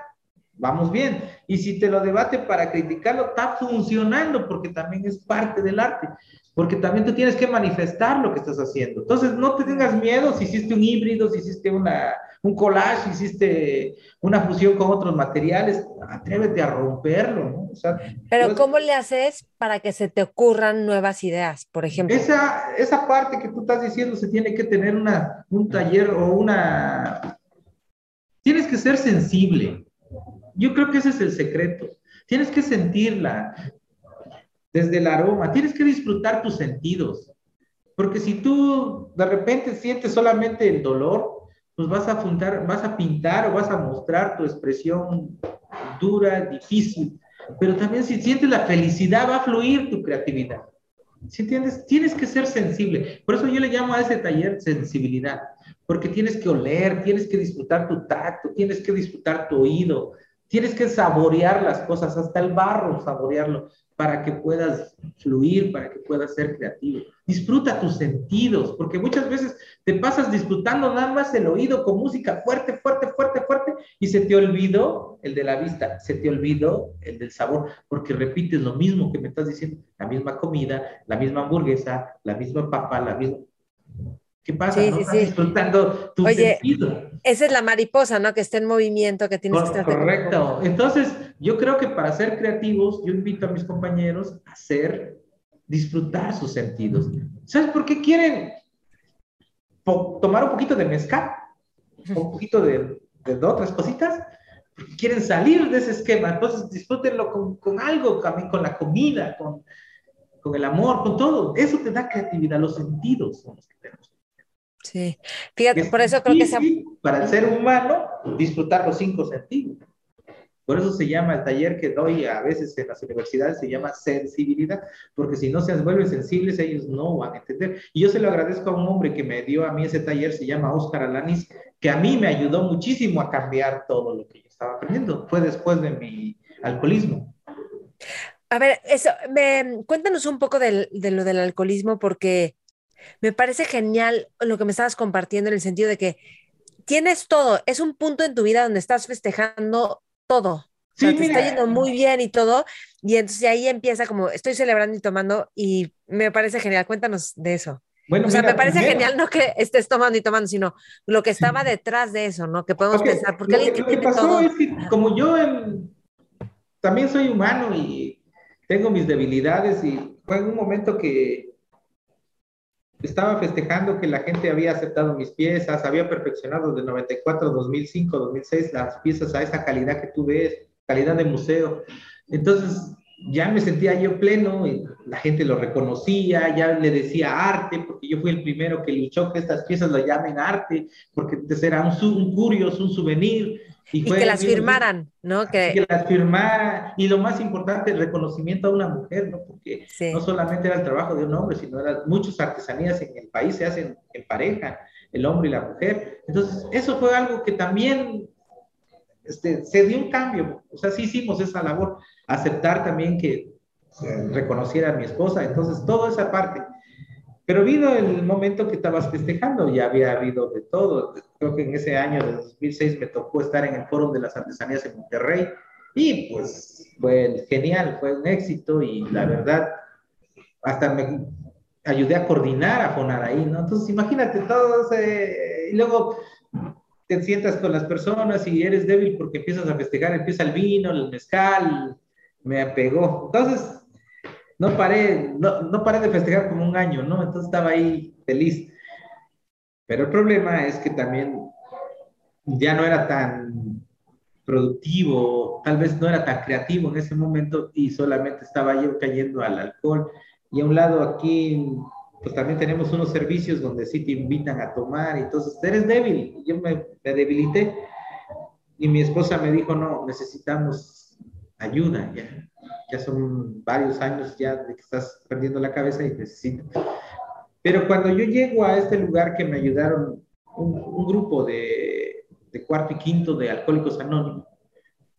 vamos bien. Y si te lo debate para criticarlo, está funcionando porque también es parte del arte, porque también tú tienes que manifestar lo que estás haciendo. Entonces, no te tengas miedo si hiciste un híbrido, si hiciste una, un collage, hiciste una fusión con otros materiales, atrévete a romperlo, ¿no?
Pero ¿cómo le haces para que se te ocurran nuevas ideas, por ejemplo?
Esa, esa parte que tú estás diciendo se tiene que tener una, un taller o una... Tienes que ser sensible yo creo que ese es el secreto. Tienes que sentirla desde el aroma, tienes que disfrutar tus sentidos. Porque si tú de repente sientes solamente el dolor, pues vas a, vas a pintar o vas a mostrar tu expresión dura, difícil. Pero también si sientes la felicidad, va a fluir tu creatividad. ¿Sí entiendes? Tienes que ser sensible. Por eso yo le llamo a ese taller sensibilidad, porque tienes que oler, tienes que disfrutar tu tacto, tienes que disfrutar tu oído, Tienes que saborear las cosas, hasta el barro, saborearlo, para que puedas fluir, para que puedas ser creativo. Disfruta tus sentidos, porque muchas veces te pasas disfrutando nada más el oído con música fuerte, fuerte, fuerte, fuerte, y se te olvidó el de la vista, se te olvidó el del sabor, porque repites lo mismo que me estás diciendo, la misma comida, la misma hamburguesa, la misma papa, la misma... ¿Qué pasa? Sí, no estás disfrutando tu
Oye, Esa es la mariposa, ¿no? Que está en movimiento, que tienes que estar.
Correcto. Entonces, yo creo que para ser creativos, yo invito a mis compañeros a hacer, disfrutar sus sentidos. ¿Sabes por qué quieren tomar un poquito de mezcal? Un poquito de, de, otras cositas. Porque quieren salir de ese esquema. Entonces, disfrútenlo con, con algo, también con la comida, con, con el amor, con todo. Eso te da creatividad, los sentidos son los que tenemos.
Sí, fíjate, por eso creo que
Para el ser humano, disfrutar los cinco sentidos. Por eso se llama el taller que doy a veces en las universidades, se llama sensibilidad, porque si no se vuelven sensibles, ellos no van a entender. Y yo se lo agradezco a un hombre que me dio a mí ese taller, se llama Oscar Alanis, que a mí me ayudó muchísimo a cambiar todo lo que yo estaba aprendiendo. Fue después de mi alcoholismo.
A ver, eso, me, cuéntanos un poco de lo del alcoholismo, porque me parece genial lo que me estabas compartiendo en el sentido de que tienes todo, es un punto en tu vida donde estás festejando todo. Sí, te está yendo muy bien y todo, y entonces ahí empieza como estoy celebrando y tomando, y me parece genial. Cuéntanos de eso. Bueno, o sea, me parece genial no que estés tomando y tomando, sino lo que estaba detrás de eso, ¿no? Que podemos pensar, porque alguien que, tiene todo... es que
como yo también soy humano y tengo mis debilidades y fue en un momento que estaba festejando que la gente había aceptado mis piezas, había perfeccionado de 94, 2005, 2006 las piezas a esa calidad que tú ves, calidad de museo. Entonces, ya me sentía yo pleno, y la gente lo reconocía, ya le decía arte, porque yo fui el primero que luchó que estas piezas lo llamen arte, porque antes era un, un un souvenir.
Y, que las firmaran, ¿no?
Que... que... las firmara, y lo más importante, el reconocimiento a una mujer, ¿no? Porque no solamente era el trabajo de un hombre, sino eran muchas artesanías en el país se hacen en pareja, el hombre y la mujer. Entonces, eso fue algo que también este, se dio un cambio, o sea, sí hicimos esa labor, aceptar también que reconociera a mi esposa, entonces toda esa parte. Pero vino el momento que estabas festejando, ya había habido de todo. Creo que en ese año de 2006 me tocó estar en el Foro de las Artesanías en Monterrey y pues fue genial, fue un éxito y la verdad, hasta me ayudé a coordinar a Fonar ahí, ¿no? Entonces imagínate todo. Y luego te sientas con las personas y eres débil porque empiezas a festejar, empieza el vino, el mezcal, me apegó. Entonces, no paré, no, no paré de festejar como un año, ¿no? Entonces estaba ahí feliz. Pero el problema es que también ya no era tan productivo, tal vez no era tan creativo en ese momento y solamente estaba yo cayendo al alcohol. Y a un lado aquí pues también tenemos unos servicios donde sí te invitan a tomar, y entonces eres débil, yo me, debilité y mi esposa me dijo, no, necesitamos ayuda, ya, ya son varios años ya de que estás perdiendo la cabeza y necesito. Pero cuando yo llego a este lugar que me ayudaron un, grupo de, de cuarto y quinto de alcohólicos anónimos,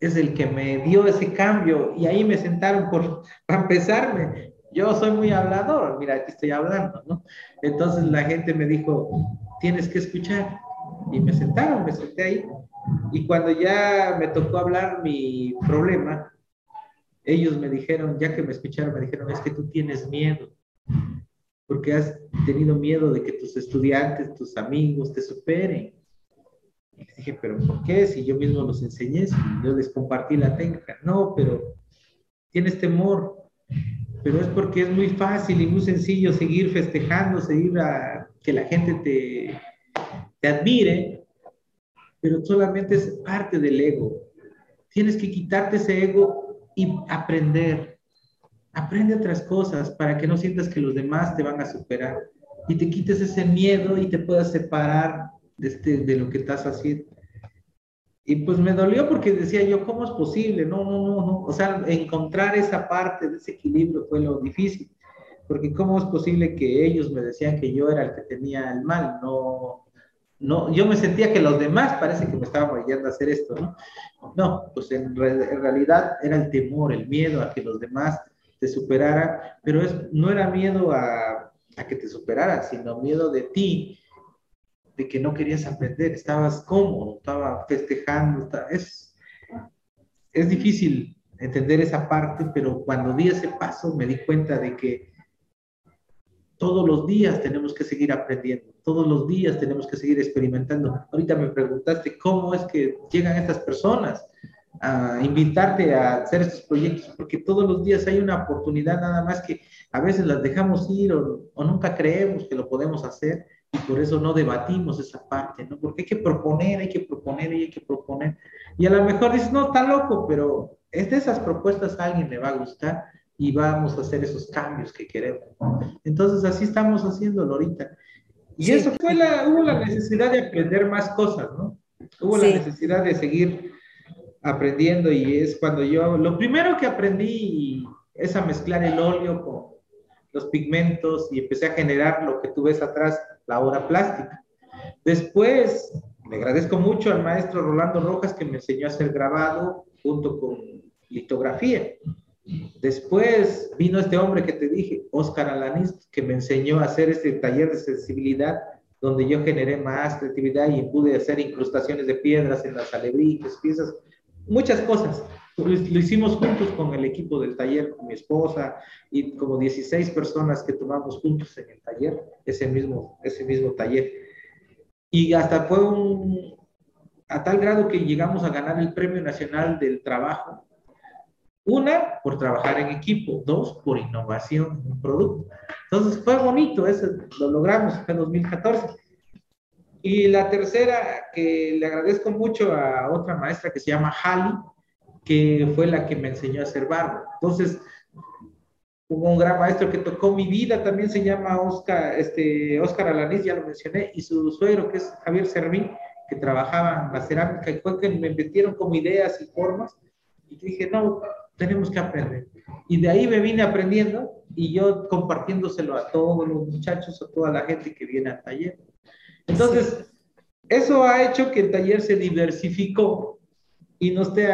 es el que me dio ese cambio y ahí me sentaron por, *laughs* para empezarme yo soy muy hablador, mira, aquí estoy hablando, ¿no? Entonces la gente me dijo, tienes que escuchar. Y me sentaron, me senté ahí. Y cuando ya me tocó hablar mi problema, ellos me dijeron, ya que me escucharon, me dijeron, es que tú tienes miedo, porque has tenido miedo de que tus estudiantes, tus amigos te superen. Y dije, pero ¿por qué? Si yo mismo los enseñé, si yo les compartí la técnica. No, pero tienes temor pero es porque es muy fácil y muy sencillo seguir festejando, seguir a que la gente te, te admire, pero solamente es parte del ego. Tienes que quitarte ese ego y aprender. Aprende otras cosas para que no sientas que los demás te van a superar y te quites ese miedo y te puedas separar de, este, de lo que estás haciendo. Y pues me dolió porque decía yo, ¿cómo es posible? No, no, no, no. O sea, encontrar esa parte de ese equilibrio fue lo difícil. Porque ¿cómo es posible que ellos me decían que yo era el que tenía el mal? No, no, yo me sentía que los demás parece que me estaban orillando a hacer esto, ¿no? No, pues en, en, realidad era el temor, el miedo a que los demás te superaran, pero es, no era miedo a, a que te superaran, sino miedo de ti, de que no querías aprender, estabas cómodo, estaba festejando, es, es difícil entender esa parte, pero cuando di ese paso me di cuenta de que todos los días tenemos que seguir aprendiendo, todos los días tenemos que seguir experimentando. Ahorita me preguntaste cómo es que llegan estas personas a invitarte a hacer estos proyectos, porque todos los días hay una oportunidad nada más que a veces las dejamos ir o, o nunca creemos que lo podemos hacer y por eso no debatimos esa parte, ¿no? Porque hay que proponer, hay que proponer y hay que proponer. Y a lo mejor dices, no, está loco, pero es de esas propuestas a alguien le va a gustar y vamos a hacer esos cambios que queremos. Entonces así estamos haciéndolo ahorita. Y eso fue la, hubo la necesidad de aprender más cosas, ¿no? Hubo la necesidad de seguir aprendiendo y es cuando yo, lo primero que aprendí es a mezclar el óleo con los pigmentos y empecé a generar lo que tú ves atrás, la obra plástica. Después, le agradezco mucho al maestro Rolando Rojas que me enseñó a hacer grabado junto con litografía. Después vino este hombre que te dije, Oscar Alanis, que me enseñó a hacer este taller de sensibilidad, donde yo generé más creatividad y pude hacer incrustaciones de piedras en las alebrijes, piezas, muchas cosas. Lo, hicimos juntos con el equipo del taller, con mi esposa y como 16 personas que tomamos juntos en el taller, ese mismo, ese mismo taller. Y hasta fue un, a tal grado que llegamos a ganar el Premio Nacional del Trabajo. Una, por trabajar en equipo. Dos, por innovación en un producto. Entonces fue bonito, eso lo logramos en 2014. Y la tercera, que le agradezco mucho a otra maestra que se llama Hali, que fue la que me enseñó a hacer barro. Entonces, hubo un gran maestro que tocó mi vida, también se llama Oscar, este, Oscar Alanís, ya lo mencioné, y su suegro, que es Javier Servín, que trabajaba en la cerámica, y fue que me metieron como ideas y formas, y dije, no, tenemos que aprender. Y de ahí me vine aprendiendo, y yo compartiéndoselo a todos los muchachos, a toda la gente que viene al taller. Entonces, eso ha hecho que el taller se diversificó y no esté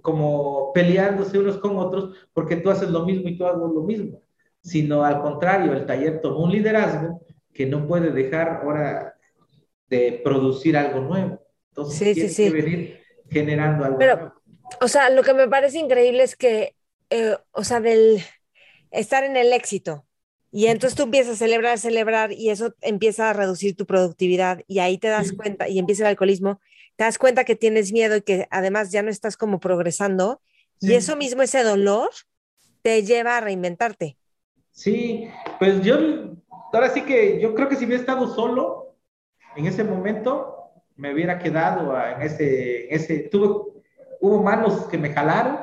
como peleándose unos con otros porque tú haces lo mismo y tú haces lo mismo, sino al contrario, el taller tomó un liderazgo que no puede dejar ahora de producir algo nuevo. Entonces, tiene que venir generando algo
Pero, O sea, lo que me parece increíble es que, eh, o sea, del estar en el éxito, y entonces tú empiezas a celebrar, celebrar y eso empieza a reducir tu productividad y ahí te das cuenta y empieza el alcoholismo, te das cuenta que tienes miedo y que además ya no estás como progresando y eso mismo, ese dolor, te lleva a reinventarte.
Sí, pues yo, ahora sí que yo creo que si hubiera estado solo en ese momento, me hubiera quedado en ese, en ese, tuve, hubo manos que me jalaron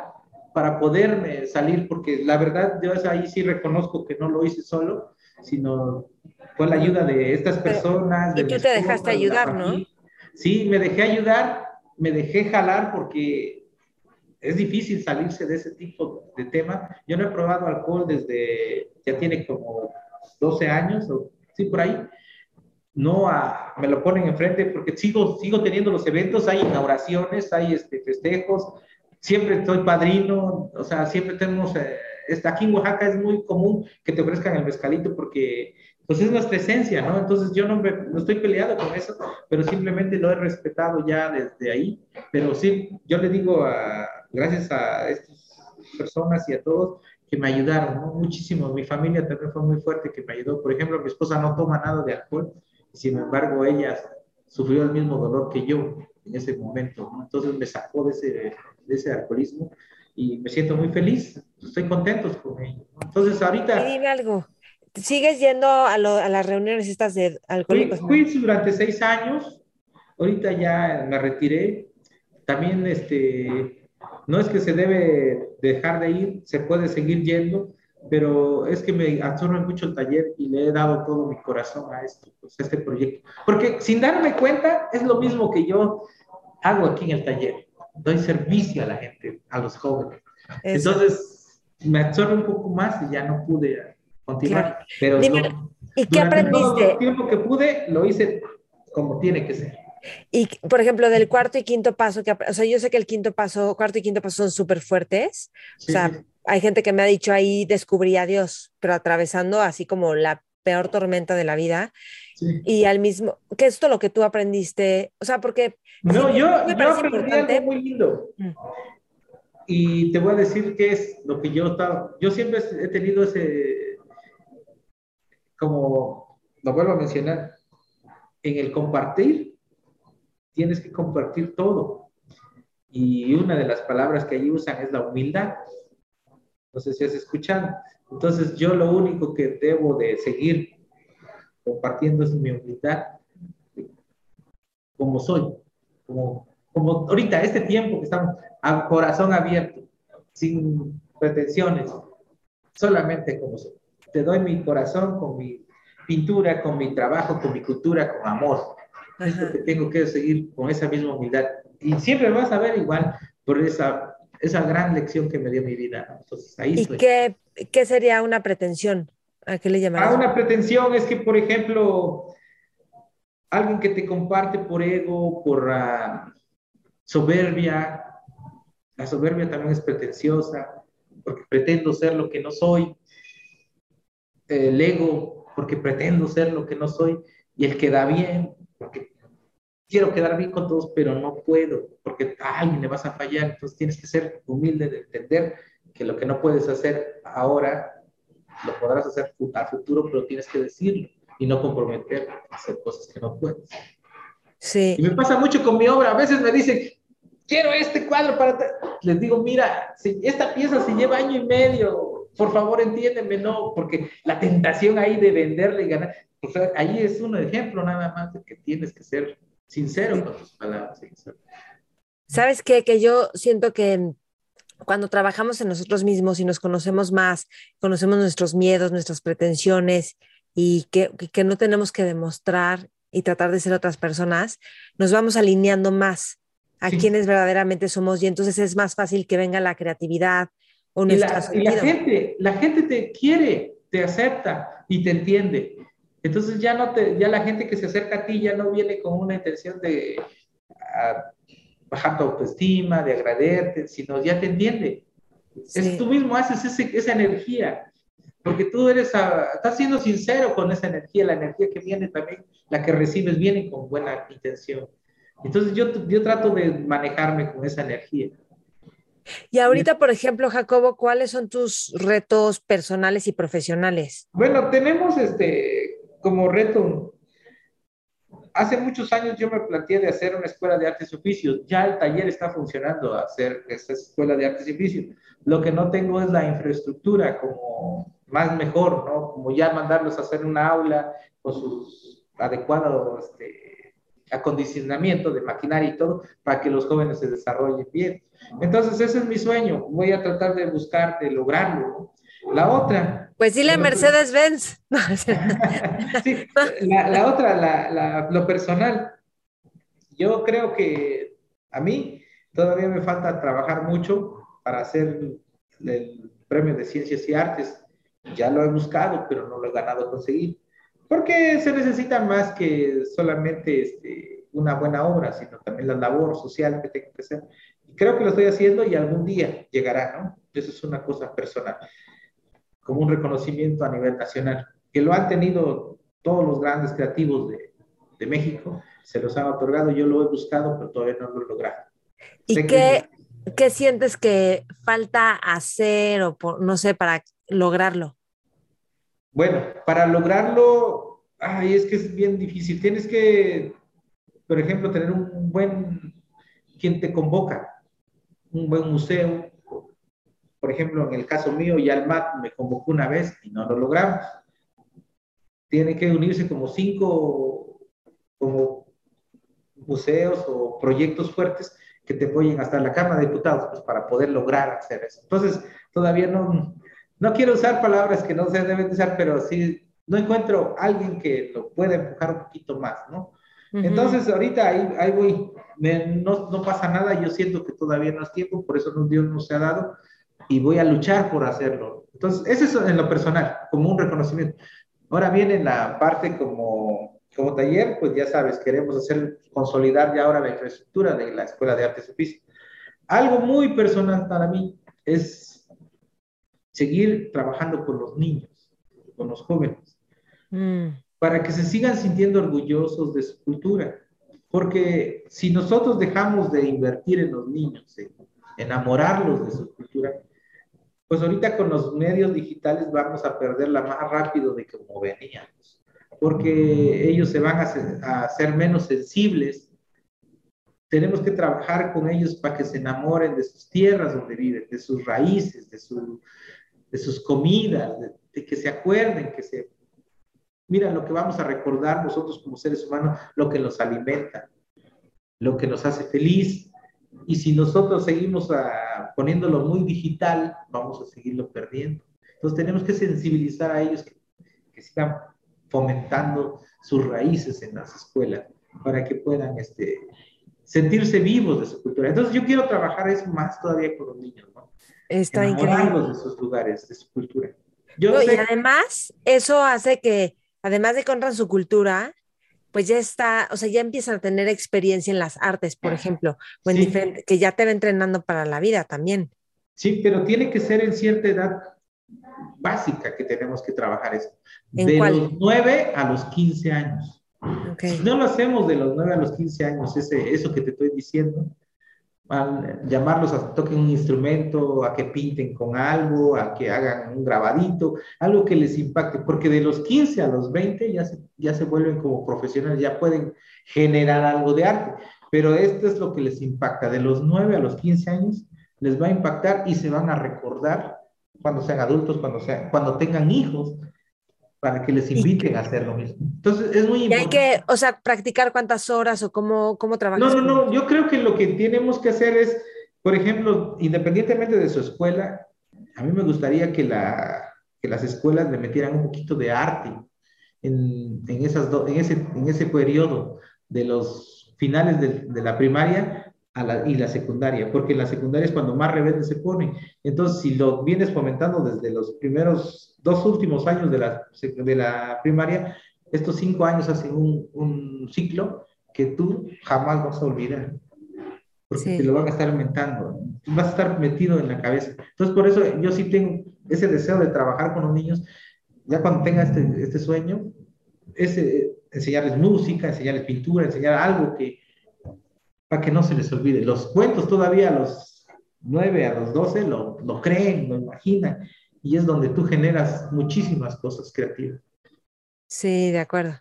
para poderme salir, porque la verdad yo ahí sí reconozco que no lo hice solo, sino fue la ayuda de estas personas.
y tú te dejaste ayudar, ¿no?
Sí, me dejé ayudar, me dejé jalar porque es difícil salirse de ese tipo de tema. Yo no he probado alcohol desde, ya tiene como 12 años, o sí, por ahí. No me lo ponen enfrente porque sigo, sigo teniendo los eventos, hay inauguraciones, hay este, festejos, siempre estoy padrino, o sea, siempre tenemos, eh, aquí en Oaxaca es muy común que te ofrezcan el mezcalito porque pues es nuestra esencia, ¿no? Entonces yo no, me, no estoy peleado con eso, pero simplemente lo he respetado ya desde ahí, pero sí, yo le digo a, gracias a estas personas y a todos que me ayudaron, ¿no? Muchísimo, mi familia también fue muy fuerte que me ayudó, por ejemplo, mi esposa no toma nada de alcohol, sin embargo ella sufrió el mismo dolor que yo en ese momento, ¿no? Entonces me sacó de ese de ese alcoholismo y me siento muy feliz, estoy contento con ello. Entonces ahorita...
dime algo, ¿sigues yendo a, las reuniones estas de alcohólicos?
Fui, durante seis años, ahorita ya me retiré, también este, no es que se debe dejar de ir, se puede seguir yendo, pero es que me absorbe mucho el taller y le he dado todo mi corazón a esto, pues, a este proyecto. Porque sin darme cuenta, es lo mismo que yo hago aquí en el taller doy servicio a la gente, a los jóvenes. Entonces, me absorbe un poco más y ya no pude continuar. Pero
¿Y qué aprendiste? Todo
el tiempo que pude, lo hice como tiene que ser.
Y, por ejemplo, del cuarto y quinto paso, que, o sea, yo sé que el quinto paso, cuarto y quinto paso son súper fuertes. o sea, hay gente que me ha dicho ahí descubrí a Dios, pero atravesando así como la peor tormenta de la vida. Y al mismo, ¿qué es esto lo que tú aprendiste? O sea, porque...
No, yo, yo aprendí algo muy lindo. Mm. Y te voy a decir qué es lo que yo estaba... Yo siempre he tenido ese... Como lo vuelvo a mencionar, en el compartir, tienes que compartir todo. Y una de las palabras que ahí usan es la humildad. No sé si has escuchado. Entonces yo lo único que debo de seguir compartiendo es mi humildad como soy, como, como ahorita, este tiempo que estamos a corazón abierto, sin pretensiones, solamente como soy. Te doy mi corazón con mi pintura, con mi trabajo, con mi cultura, con amor. Tengo que seguir con esa misma humildad. Y siempre vas a ver igual por esa, esa gran lección que me dio mi vida. Entonces, ahí
¿Y qué, qué sería una pretensión? ¿A qué le llamarías?
A una pretensión es que, por ejemplo, alguien que te comparte por ego, por uh, soberbia, la soberbia también es pretenciosa, porque pretendo ser lo que no soy. El ego, porque pretendo ser lo que no soy. Y el que da bien, porque quiero quedar bien con todos, pero no puedo, porque a alguien le vas a fallar. Entonces tienes que ser humilde de entender que lo que no puedes hacer ahora lo podrás hacer a futuro, pero tienes que decirlo y no comprometer a hacer cosas que no puedes.
Sí.
Y me pasa mucho con mi obra. A veces me dicen, quiero este cuadro para... Les digo, mira, si esta pieza se lleva año y medio, por favor entiéndeme, no, porque la tentación ahí de venderle y ganar, pues ahí es un ejemplo nada más de que tienes que ser sincero con tus palabras.
¿Sabes qué? Que yo siento que cuando trabajamos en nosotros mismos y nos conocemos más, conocemos nuestros miedos, nuestras pretensiones y que, que no tenemos que demostrar y tratar de ser otras personas, nos vamos alineando más a quienes verdaderamente somos y entonces es más fácil que venga la creatividad o nuestra
y la, gente, la gente te quiere, te acepta y te entiende. Entonces ya no te, ya la gente que se acerca a ti ya no viene con una intención de bajar tu autoestima, de agradecerte, sino ya te entiende. Es, tú mismo haces ese, esa energía, porque tú eres, estás siendo sincero con esa energía, la energía que viene también, la que recibes viene con buena intención. Entonces yo, yo trato de manejarme con esa energía.
Y ahorita, por ejemplo, Jacobo, ¿cuáles son tus retos personales y profesionales?
Bueno, tenemos este como reto hace muchos años yo me planteé de hacer una escuela de artes y oficios. Ya el taller está funcionando hacer esta escuela de artes y oficios. Lo que no tengo es la infraestructura como más mejor, ¿no? Como ya mandarlos a hacer una aula con sus adecuados este, acondicionamiento de maquinaria y todo para que los jóvenes se desarrollen bien. Entonces, ese es mi sueño. Voy a tratar de buscar, de lograrlo. La otra.
Pues dile Mercedes-Benz.
sí, la, *laughs* *laughs* otra, la, lo personal. Yo creo que a mí todavía me falta trabajar mucho para hacer el premio de ciencias y artes. Ya lo he buscado, pero no lo he ganado conseguir. Porque se necesita más que solamente este, una buena obra, sino también la labor social que tengo que hacer. creo que lo estoy haciendo y algún día llegará, ¿no? Eso es una cosa personal como un reconocimiento a nivel nacional, que lo han tenido todos los grandes creativos de, de México, se los han otorgado, yo lo he buscado, pero todavía no lo he logrado.
¿Y qué, qué sientes que falta hacer o por, no sé, para lograrlo?
Bueno, para lograrlo, ay, es que es bien difícil. Tienes que, por ejemplo, tener un buen, quien te convoca, un buen museo, por ejemplo, en el caso mío, ya el MAT me convocó una vez y no lo logramos. Tiene que unirse como cinco como museos o proyectos fuertes que te apoyen hasta la Cámara de Diputados pues, para poder lograr hacer eso. Entonces, todavía no, no quiero usar palabras que no se deben usar, pero sí, no encuentro alguien que lo pueda empujar un poquito más, ¿no? Entonces, ahorita ahí, ahí voy, no, no, pasa nada, yo siento que todavía no es tiempo, por eso Dios no se ha dado, y voy a luchar por hacerlo. Entonces, eso es en lo personal, como un reconocimiento. Ahora viene la parte como, como taller, pues ya sabes, queremos hacer, consolidar ya ahora la infraestructura de la Escuela de Artes Oficios. Algo muy personal para mí es seguir trabajando con los niños, con los jóvenes, mm. para que se sigan sintiendo orgullosos de su cultura. Porque si nosotros dejamos de invertir en los niños, enamorarlos de su cultura, pues ahorita con los medios digitales vamos a perderla más rápido de como veníamos, porque ellos se van a, hacer menos sensibles. Tenemos que trabajar con ellos para que se enamoren de sus tierras donde viven, de sus raíces, de, de sus comidas, de, que se acuerden, que se... Mira lo que vamos a recordar nosotros como seres humanos, lo que nos alimenta, lo que nos hace feliz, y si nosotros seguimos a, poniéndolo muy digital, vamos a seguirlo perdiendo. Entonces tenemos que sensibilizar a ellos que, que sigan fomentando sus raíces en las escuelas para que puedan este, sentirse vivos de su cultura. Entonces yo quiero trabajar eso más todavía con los niños, ¿no?
Está increíble.
de sus lugares, de su cultura.
Yo Y además, eso hace que, además de que honran su cultura, pues ya está, o sea, ya empiezan a tener experiencia en las artes, por ejemplo, o en que ya te va entrenando para la vida también.
Sí, pero tiene que ser en cierta edad básica que tenemos que trabajar eso. de los 9 a los 15 años. Si no lo hacemos de los 9 a los 15 años, ese, eso que te estoy diciendo, llamarlos a que toquen un instrumento, a que pinten con algo, a que hagan un grabadito, algo que les impacte, porque de los 15 a los 20 ya se, ya se vuelven como profesionales, ya pueden generar algo de arte, pero esto es lo que les impacta, de los 9 a los 15 años les va a impactar y se van a recordar cuando sean adultos, cuando, sean, cuando tengan hijos, para que les inviten a hacer lo mismo. Entonces, es muy
importante. Y hay que, o sea, practicar cuántas horas o cómo, cómo trabajar.
No, no, no, yo creo que lo que tenemos que hacer es, por ejemplo, independientemente de su escuela, a mí me gustaría que, la, que las escuelas le metieran un poquito de arte en, en, esas en, ese, en ese periodo de los finales de, de la primaria a la, y la secundaria, porque la secundaria es cuando más rebelde se pone. Entonces, si lo vienes fomentando desde los primeros dos últimos años de la, de la primaria, estos cinco años hacen un, un ciclo que tú jamás vas a olvidar, porque te lo van a estar aumentando, vas a estar metido en la cabeza. Entonces, por eso yo sí tengo ese deseo de trabajar con los niños, ya cuando tenga este, este sueño, ese, enseñarles música, enseñarles pintura, enseñar algo que, para que no se les olvide. Los cuentos todavía a los 9, a los 12 lo, lo creen, lo imaginan, y es donde tú generas muchísimas cosas creativas.
Sí, de acuerdo.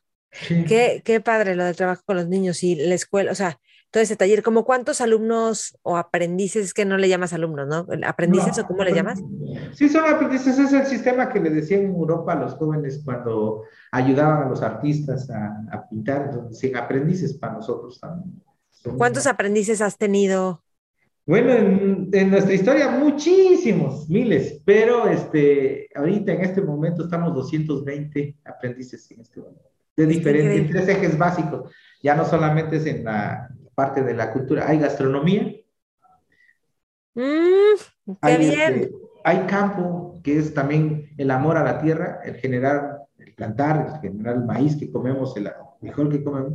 Qué, qué padre lo del trabajo con los niños y la escuela, o sea, todo ese taller, ¿como cuántos alumnos o aprendices, es que no le llamas alumnos, ¿no? ¿Aprendices o cómo le llamas?
Sí, son aprendices, es el sistema que le decían en Europa a los jóvenes cuando ayudaban a los artistas a, a pintar, entonces, aprendices para nosotros también.
¿Cuántos aprendices has tenido?
Bueno, en, en, nuestra historia muchísimos, miles, pero este, ahorita en este momento estamos 220 aprendices en este momento, de diferentes, tres ejes básicos, ya no solamente es en la parte de la cultura, hay gastronomía,
mm, qué bien. Este,
hay campo, que es también el amor a la tierra, el generar, el plantar, el generar el maíz que comemos, el mejor que comemos,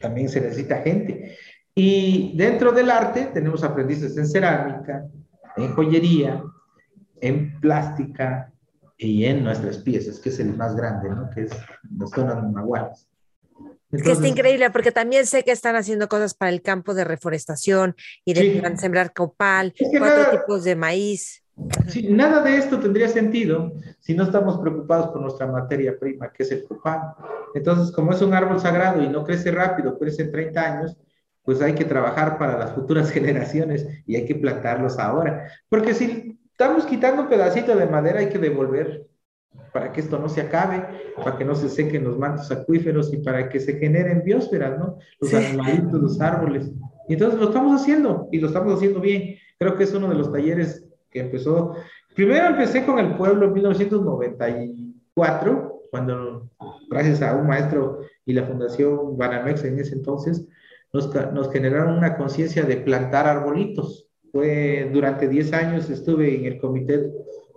también se necesita gente. Y dentro del arte tenemos aprendices en cerámica, en joyería, en plástica y en nuestras piezas, que es el más grande, ¿no? Que es las zonas maguales.
Es que está increíble porque también sé que están haciendo cosas para el campo de reforestación y de sembrar copal, cuatro tipos de maíz.
Sí, nada de esto tendría sentido si no estamos preocupados por nuestra materia prima, que es el copal. Entonces, como es un árbol sagrado y no crece rápido, crece en 30 años, pues hay que trabajar para las futuras *laughs* generaciones y hay que plantarlos ahora. Porque si estamos quitando un pedacito de madera, hay que devolver para que esto no se acabe, para que no se sequen los mantos acuíferos y para que se generen biosferas, ¿no? Los animalitos, los árboles. Y entonces lo estamos haciendo y lo estamos haciendo bien. Creo que es uno de los talleres que empezó. Primero empecé con el pueblo en 1994, cuando gracias a un maestro y la Fundación Banamex en ese entonces, nos, nos generaron una conciencia de plantar arbolitos. Fue durante 10 años estuve en el comité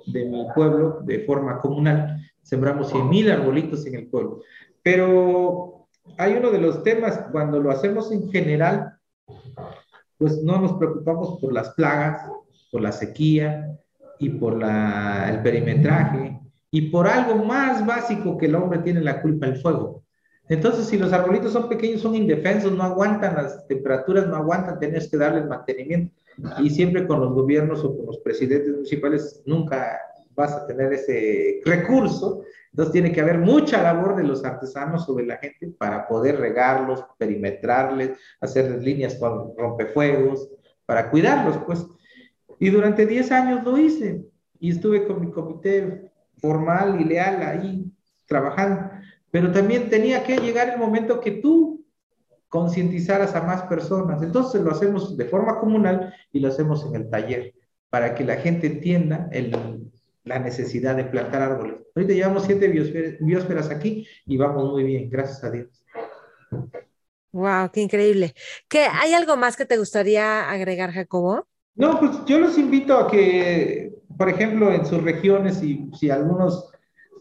de mi pueblo de forma comunal, sembramos 100 mil arbolitos en el pueblo. Pero hay uno de los temas, cuando lo hacemos en general, pues no nos preocupamos por las plagas, por la sequía y por la, el perimetraje y por algo más básico que el hombre tiene la culpa, el fuego. Entonces, si los arbolitos son pequeños, son indefensos, no aguantan las temperaturas, no aguantan, tienes que darles mantenimiento. Y siempre con los gobiernos o con los presidentes municipales nunca vas a tener ese recurso. Entonces tiene que haber mucha labor de los artesanos sobre la gente para poder regarlos, perimetrarles, hacerles líneas con rompefuegos, para cuidarlos, pues. Y durante 10 años lo hice y estuve con mi comité formal y leal ahí trabajando pero también tenía que llegar el momento que tú concientizaras a más personas. Entonces lo hacemos de forma comunal y lo hacemos en el taller para que la gente entienda el, la necesidad de plantar árboles. Ahorita llevamos siete biosferas, aquí y vamos muy bien, gracias a Dios.
Wow, qué increíble. ¿Qué, ¿Hay algo más que te gustaría agregar, Jacobo?
No, pues yo los invito a que, por ejemplo, en sus regiones, si, si algunos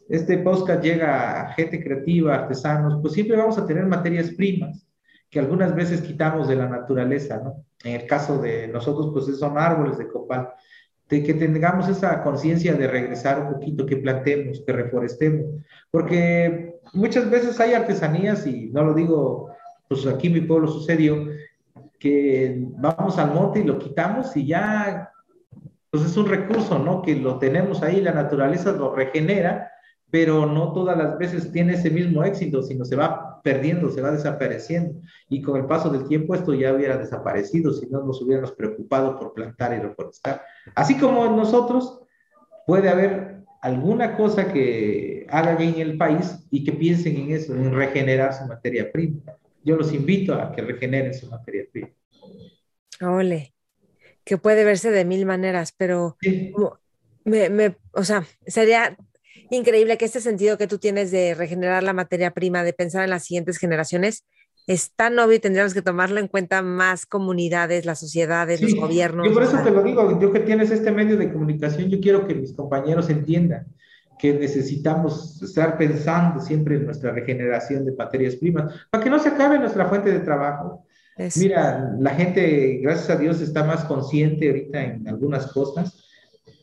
este podcast llega a gente creativa, artesanos, pues siempre vamos a tener materias primas que algunas veces quitamos de la naturaleza, ¿no? En el caso de nosotros, pues son árboles de copal, de que tengamos esa conciencia de regresar un poquito, que plantemos, que reforestemos, porque muchas veces hay artesanías, y no lo digo, pues aquí en mi pueblo sucedió, que vamos al monte y lo quitamos y ya, pues es un recurso, ¿no? Que lo tenemos ahí, la naturaleza lo regenera, pero no todas las veces tiene ese mismo éxito, sino se va perdiendo, se va desapareciendo. Y con el paso del tiempo esto ya hubiera desaparecido si no nos hubiéramos preocupado por plantar y reforestar. Así como nosotros puede haber alguna cosa que hagan en el país y que piensen en eso, en regenerar su materia prima. Yo los invito a que regeneren su materia prima.
Ole, que puede verse de mil maneras, pero me, me, o sea, sería increíble que este sentido que tú tienes de regenerar la materia prima, de pensar en las siguientes generaciones, es tan obvio y tendríamos que tomarlo en cuenta más comunidades, las sociedades, los gobiernos.
Yo por eso te lo digo, yo que tienes este medio de comunicación, yo quiero que mis compañeros entiendan que necesitamos estar pensando siempre en nuestra regeneración de materias primas, para que no se acabe nuestra fuente de trabajo. Mira, la gente, gracias a Dios, está más consciente ahorita en algunas cosas,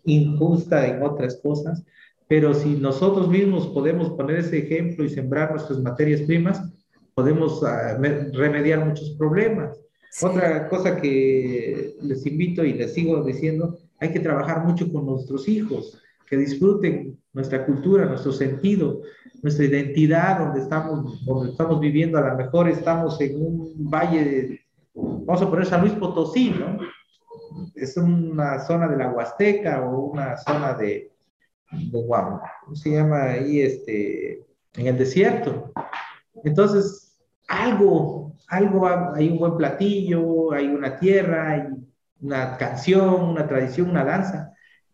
injusta en otras cosas, pero si nosotros mismos podemos poner ese ejemplo y sembrar nuestras materias primas, podemos ah, remediar muchos problemas. Otra cosa que les invito y les sigo diciendo, hay que trabajar mucho con nuestros hijos, que disfruten nuestra cultura, nuestro sentido, nuestra identidad, donde estamos, donde estamos viviendo. A lo mejor estamos en un valle, vamos a poner San Luis Potosí, ¿no? Es una zona de la Huasteca o una zona de, de ¿cómo se llama ahí? Este, en el desierto. Entonces, algo, algo, hay un buen platillo, hay una tierra, hay una canción, una tradición, una danza,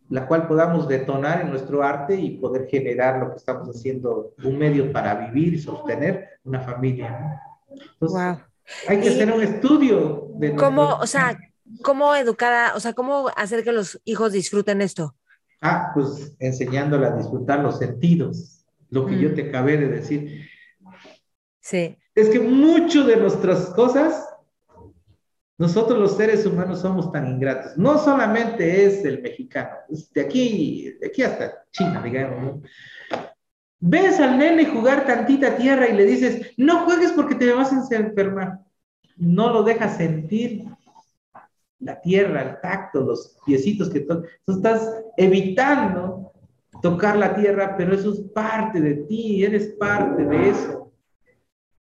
la cual podamos detonar en nuestro arte y poder generar lo que estamos haciendo, un medio para vivir y sostener una familia. wow. Hay que hacer un estudio
de... ¿Cómo, o sea, cómo educar, o sea, cómo hacer que los hijos disfruten esto?
Ah, pues enseñándole a disfrutar los sentidos, lo que yo mm. te acabé de decir.
Sí
es que mucho de nuestras cosas, nosotros los seres humanos somos tan ingratos. No solamente es el mexicano, de aquí, de aquí hasta China, digamos. Ves al nene jugar tantita tierra y le dices, no juegues porque te vas a enfermar. No lo dejas sentir la tierra, el tacto, los piecitos que tocan. Tú estás evitando tocar la tierra, pero eso es parte de ti, eres parte de eso.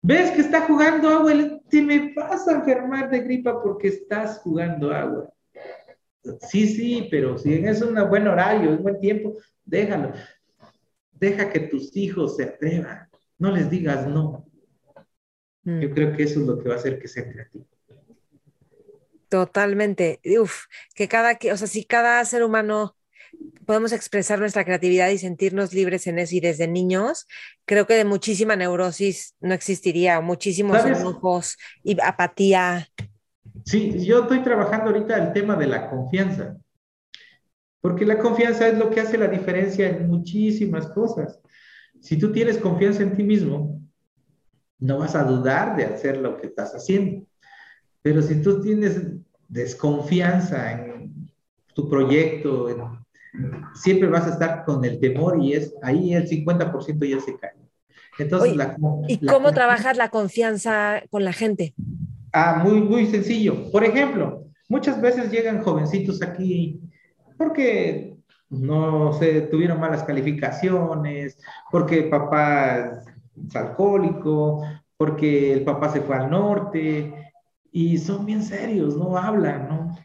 ¿Ves que está jugando agua? Te me vas a enfermar de gripa porque estás jugando agua. Sí, sí, pero si es un buen horario, es buen tiempo, déjalo. Deja que tus hijos se atrevan. No les digas no. Yo mm. creo que eso es lo que va a hacer que sea creativo.
Totalmente. Uf, que cada, o sea, si cada ser humano podemos expresar nuestra creatividad y sentirnos libres en eso y desde niños, creo que de muchísima neurosis no existiría, muchísimos enojos y apatía.
Sí, yo estoy trabajando ahorita el tema de la confianza, porque la confianza es lo que hace la diferencia en muchísimas cosas. Si tú tienes confianza en ti mismo, no vas a dudar de hacer lo que estás haciendo. Pero si tú tienes desconfianza en tu proyecto, en siempre vas a estar con el temor y es ahí el 50% ya se cae.
Entonces, ¿Y cómo trabajas la confianza con la gente?
Ah, muy, muy sencillo. Por ejemplo, muchas veces llegan jovencitos aquí porque no sé, tuvieron malas calificaciones, porque papá es alcohólico, porque el papá se fue al norte y son bien serios, no hablan, ¿no?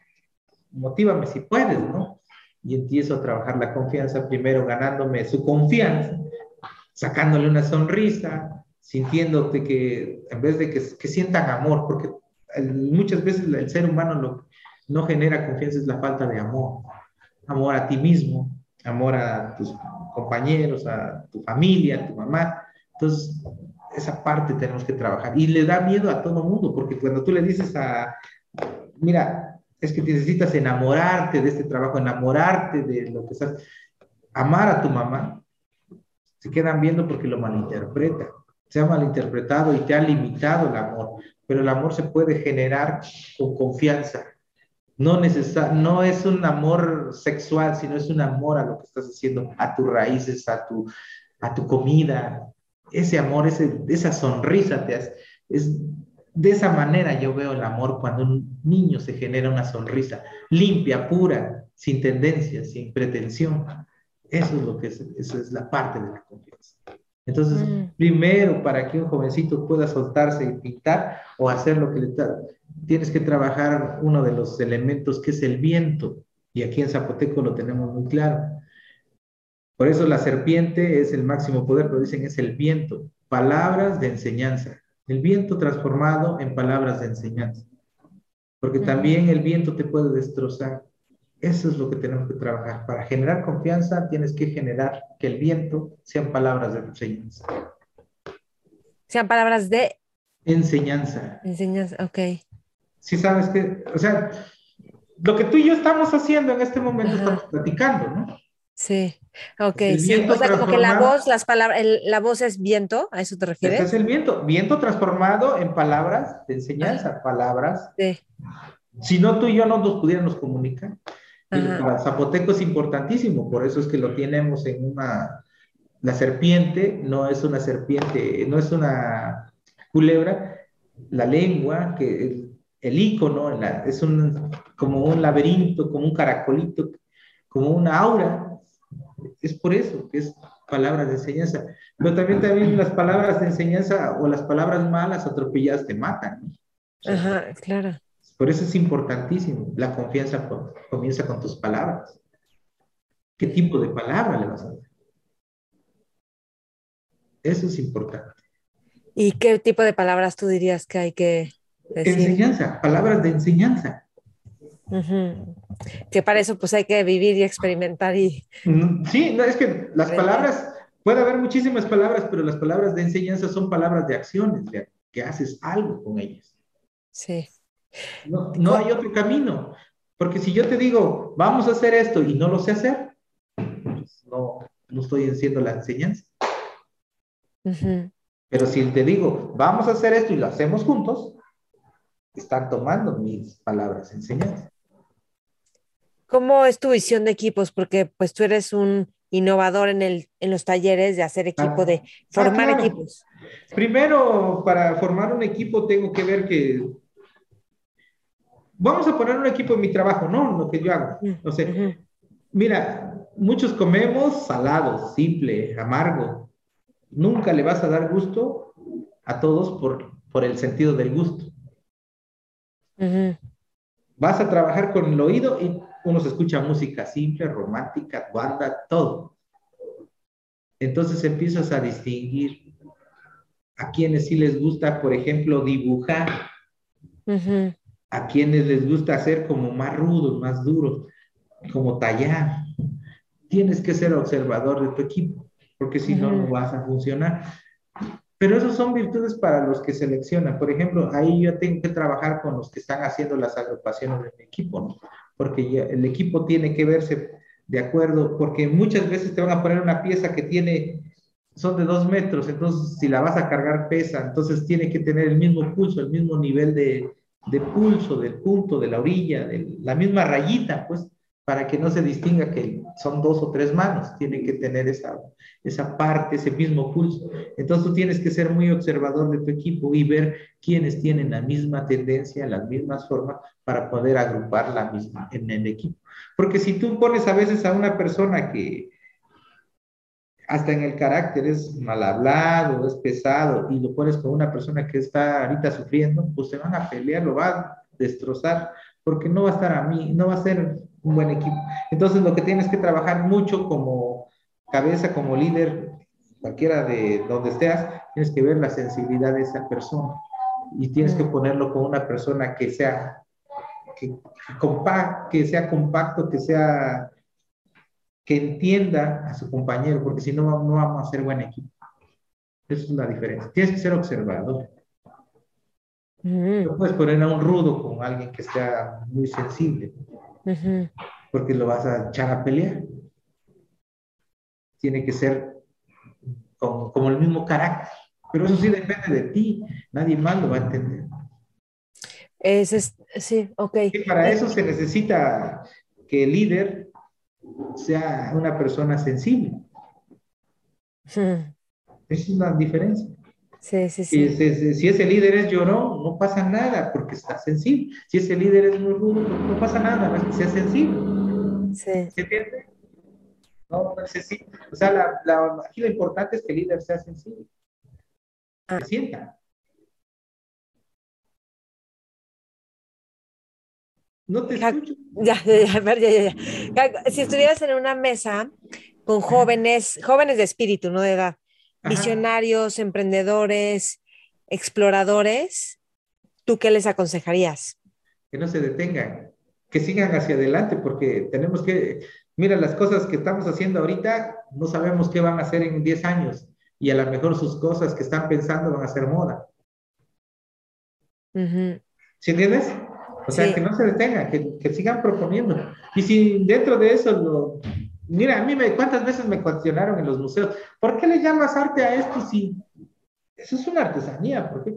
Motívame si puedes, ¿no? Y empiezo a trabajar la confianza, primero ganándome su confianza, sacándole una sonrisa, sintiéndote que en vez de que, que sientan amor, porque muchas veces el ser humano lo no genera confianza, es la falta de amor, amor a ti mismo, amor a tus compañeros, a tu familia, a tu mamá. Entonces, esa parte tenemos que trabajar. Y le da miedo a todo mundo, porque cuando tú le dices a, mira, es que necesitas enamorarte de este trabajo, enamorarte de lo que estás, amar a tu mamá, se quedan viendo porque lo malinterpreta. Se ha malinterpretado y te ha limitado el amor, pero el amor se puede generar con confianza. No, no es un amor sexual, sino es un amor a lo que estás haciendo, a tus raíces, a tu, a tu comida. Ese amor, esa sonrisa te hace, es de esa manera yo veo el amor cuando un niño se genera una sonrisa limpia, pura, sin tendencias, sin pretensión. Eso es lo que es, eso es la parte de la confianza. Entonces, mm. primero, para que un jovencito pueda soltarse y pintar o hacer lo que le está, tienes que trabajar uno de los elementos que es el viento. Y aquí en Zapoteco lo tenemos muy claro. Por eso la serpiente es el máximo poder, pero dicen es el viento. Palabras de enseñanza. El viento transformado en palabras de enseñanza. Porque también el viento te puede destrozar. Eso es lo que tenemos que trabajar. Para generar confianza tienes que generar que el viento sean palabras de enseñanza.
Sean palabras de
enseñanza.
Enseñanza, ok.
Sí, sabes que, o sea, lo que tú y yo estamos haciendo en este momento, estamos platicando, ¿no?
Sí, ok, sí. O sea, como que la voz, las palabras, la voz es viento, ¿a eso te refieres?
Es el viento, viento transformado en palabras de enseñanza, palabras. Sí. Si no, tú y yo no nos pudiéramos comunicar. El zapoteco es importantísimo, por eso es que lo tenemos en una... La serpiente no es una serpiente, no es una culebra, la lengua, que el icono, es un, como un laberinto, como un caracolito, como una aura. Es por eso que es palabras de enseñanza. Pero también, también las palabras de enseñanza o las palabras malas atropelladas te matan.
Ajá, claro.
Por eso es importantísimo. La confianza comienza con tus palabras. ¿Qué tipo de palabra le vas a dar? Eso es importante.
¿Y qué tipo de palabras tú dirías que hay que
Enseñanza, palabras de enseñanza.
Que para eso pues hay que vivir y experimentar y...
Sí, no, es que las palabras, puede haber muchísimas palabras, pero las palabras de enseñanza son palabras de acciones, que haces algo con ellas.
Sí.
No, no hay otro camino, porque si yo te digo, vamos a hacer esto y no lo sé hacer, pues no, no estoy haciendo la enseñanza. Pero si te digo, vamos a hacer esto y lo hacemos juntos, están tomando mis palabras enseñanza.
¿Cómo es tu visión de equipos? Porque pues tú eres un innovador en, el, en los talleres de hacer equipo, de ah, formar equipos.
Primero, para formar un equipo tengo que ver que... Vamos a poner un equipo en mi trabajo, ¿no? Lo que yo hago. No sé. Mira, muchos comemos salado, simple, amargo. Nunca le vas a dar gusto a todos por, por el sentido del gusto. Vas a trabajar con el oído y uno se escucha música simple, romántica, banda, todo. Entonces empiezas a distinguir a quienes sí les gusta, por ejemplo, dibujar, a quienes les gusta hacer como más rudos, más duros, como tallar. Tienes que ser observador de tu equipo, porque si no, no vas a funcionar. Pero esas son virtudes para los que seleccionan. Por ejemplo, ahí yo tengo que trabajar con los que están haciendo las agrupaciones de mi equipo, ¿no? Porque el equipo tiene que verse de acuerdo, porque muchas veces te van a poner una pieza que tiene, son de dos metros, entonces si la vas a cargar pesa, entonces tiene que tener el mismo pulso, el mismo nivel de, de pulso, del punto, de la orilla, de la misma rayita, pues para que no se distinga que son dos o tres manos, tienen que tener esa, esa parte, ese mismo pulso. Entonces tú tienes que ser muy observador de tu equipo y ver quiénes tienen la misma tendencia, las mismas formas para poder agrupar la misma en el equipo. Porque si tú pones a veces a una persona que hasta en el carácter es mal hablado, es pesado, y lo pones con una persona que está ahorita sufriendo, pues se van a pelear, lo va a destrozar, porque no va a estar a mí, no va a ser un buen equipo. Entonces, lo que tienes que trabajar mucho como cabeza, como líder, cualquiera de donde estés, tienes que ver la sensibilidad de esa persona y tienes que ponerlo con una persona que sea que, que sea compacto, que sea que entienda a su compañero, porque si no, no vamos a ser buen equipo. Esa es la diferencia. Tienes que ser observador. No puedes poner a un rudo con alguien que sea muy sensible porque lo vas a echar a pelear. Tiene que ser como, el mismo carácter, pero eso sí depende de ti, nadie más lo va a entender.
Es, sí, ok.
Y para eso se necesita que el líder sea una persona sensible. Esa es la diferencia.
Sí, sí, sí.
Si, ese líder es llorón, no pasa nada porque está sensible. Si ese líder es muy rudo, no pasa nada, no es que sea sensible. Sí. ¿Se entiende? No, necesita. O sea, la, la, aquí lo importante es que el líder sea sensible. Ah. Se sienta. No te escucho.
Ya, ya, ya, ya, ya. Si estuvieras en una mesa con jóvenes, jóvenes de espíritu, no de edad, visionarios, emprendedores, exploradores, ¿tú qué les aconsejarías?
Que no se detengan, que sigan hacia adelante, porque tenemos que, mira, las cosas que estamos haciendo ahorita, no sabemos qué van a hacer en 10 años, y a lo mejor sus cosas que están pensando van a ser moda. ¿Sí entiendes? O sea, que no se detengan, que, que, sigan proponiendo. Y si dentro de eso lo, Mira, a mí me, cuántas veces me cuestionaron en los museos, ¿por qué le llamas arte a esto si eso es una artesanía? Porque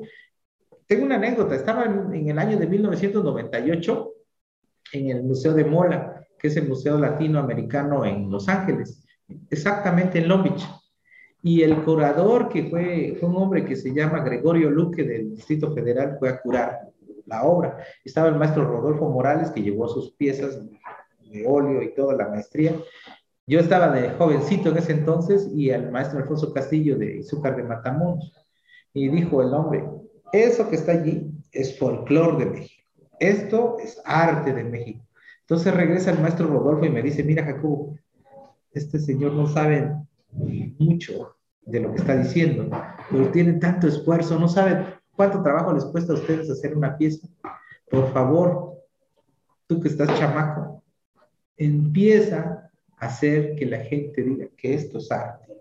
tengo una anécdota, estaba en, el año de 1998 en el Museo de Mola, que es el Museo Latinoamericano en Los Ángeles, exactamente en Long Beach. Y el curador, que fue, fue un hombre que se llama Gregorio Luque del Distrito Federal, fue a curar la obra. Estaba el maestro Rodolfo Morales, que llevó sus piezas de óleo y toda la maestría, yo estaba de jovencito en ese entonces y el maestro Alfonso Castillo de Izúcar de Matamoros. Y dijo el hombre, eso que está allí es folclore de México. Esto es arte de México. Entonces regresa el maestro Rodolfo y me dice, mira Jacobo, este señor no sabe mucho de lo que está diciendo, pero tiene tanto esfuerzo, no sabe cuánto trabajo les cuesta a ustedes hacer una pieza. Por favor, tú que estás chamaco, empieza hacer que la gente diga que esto es arte.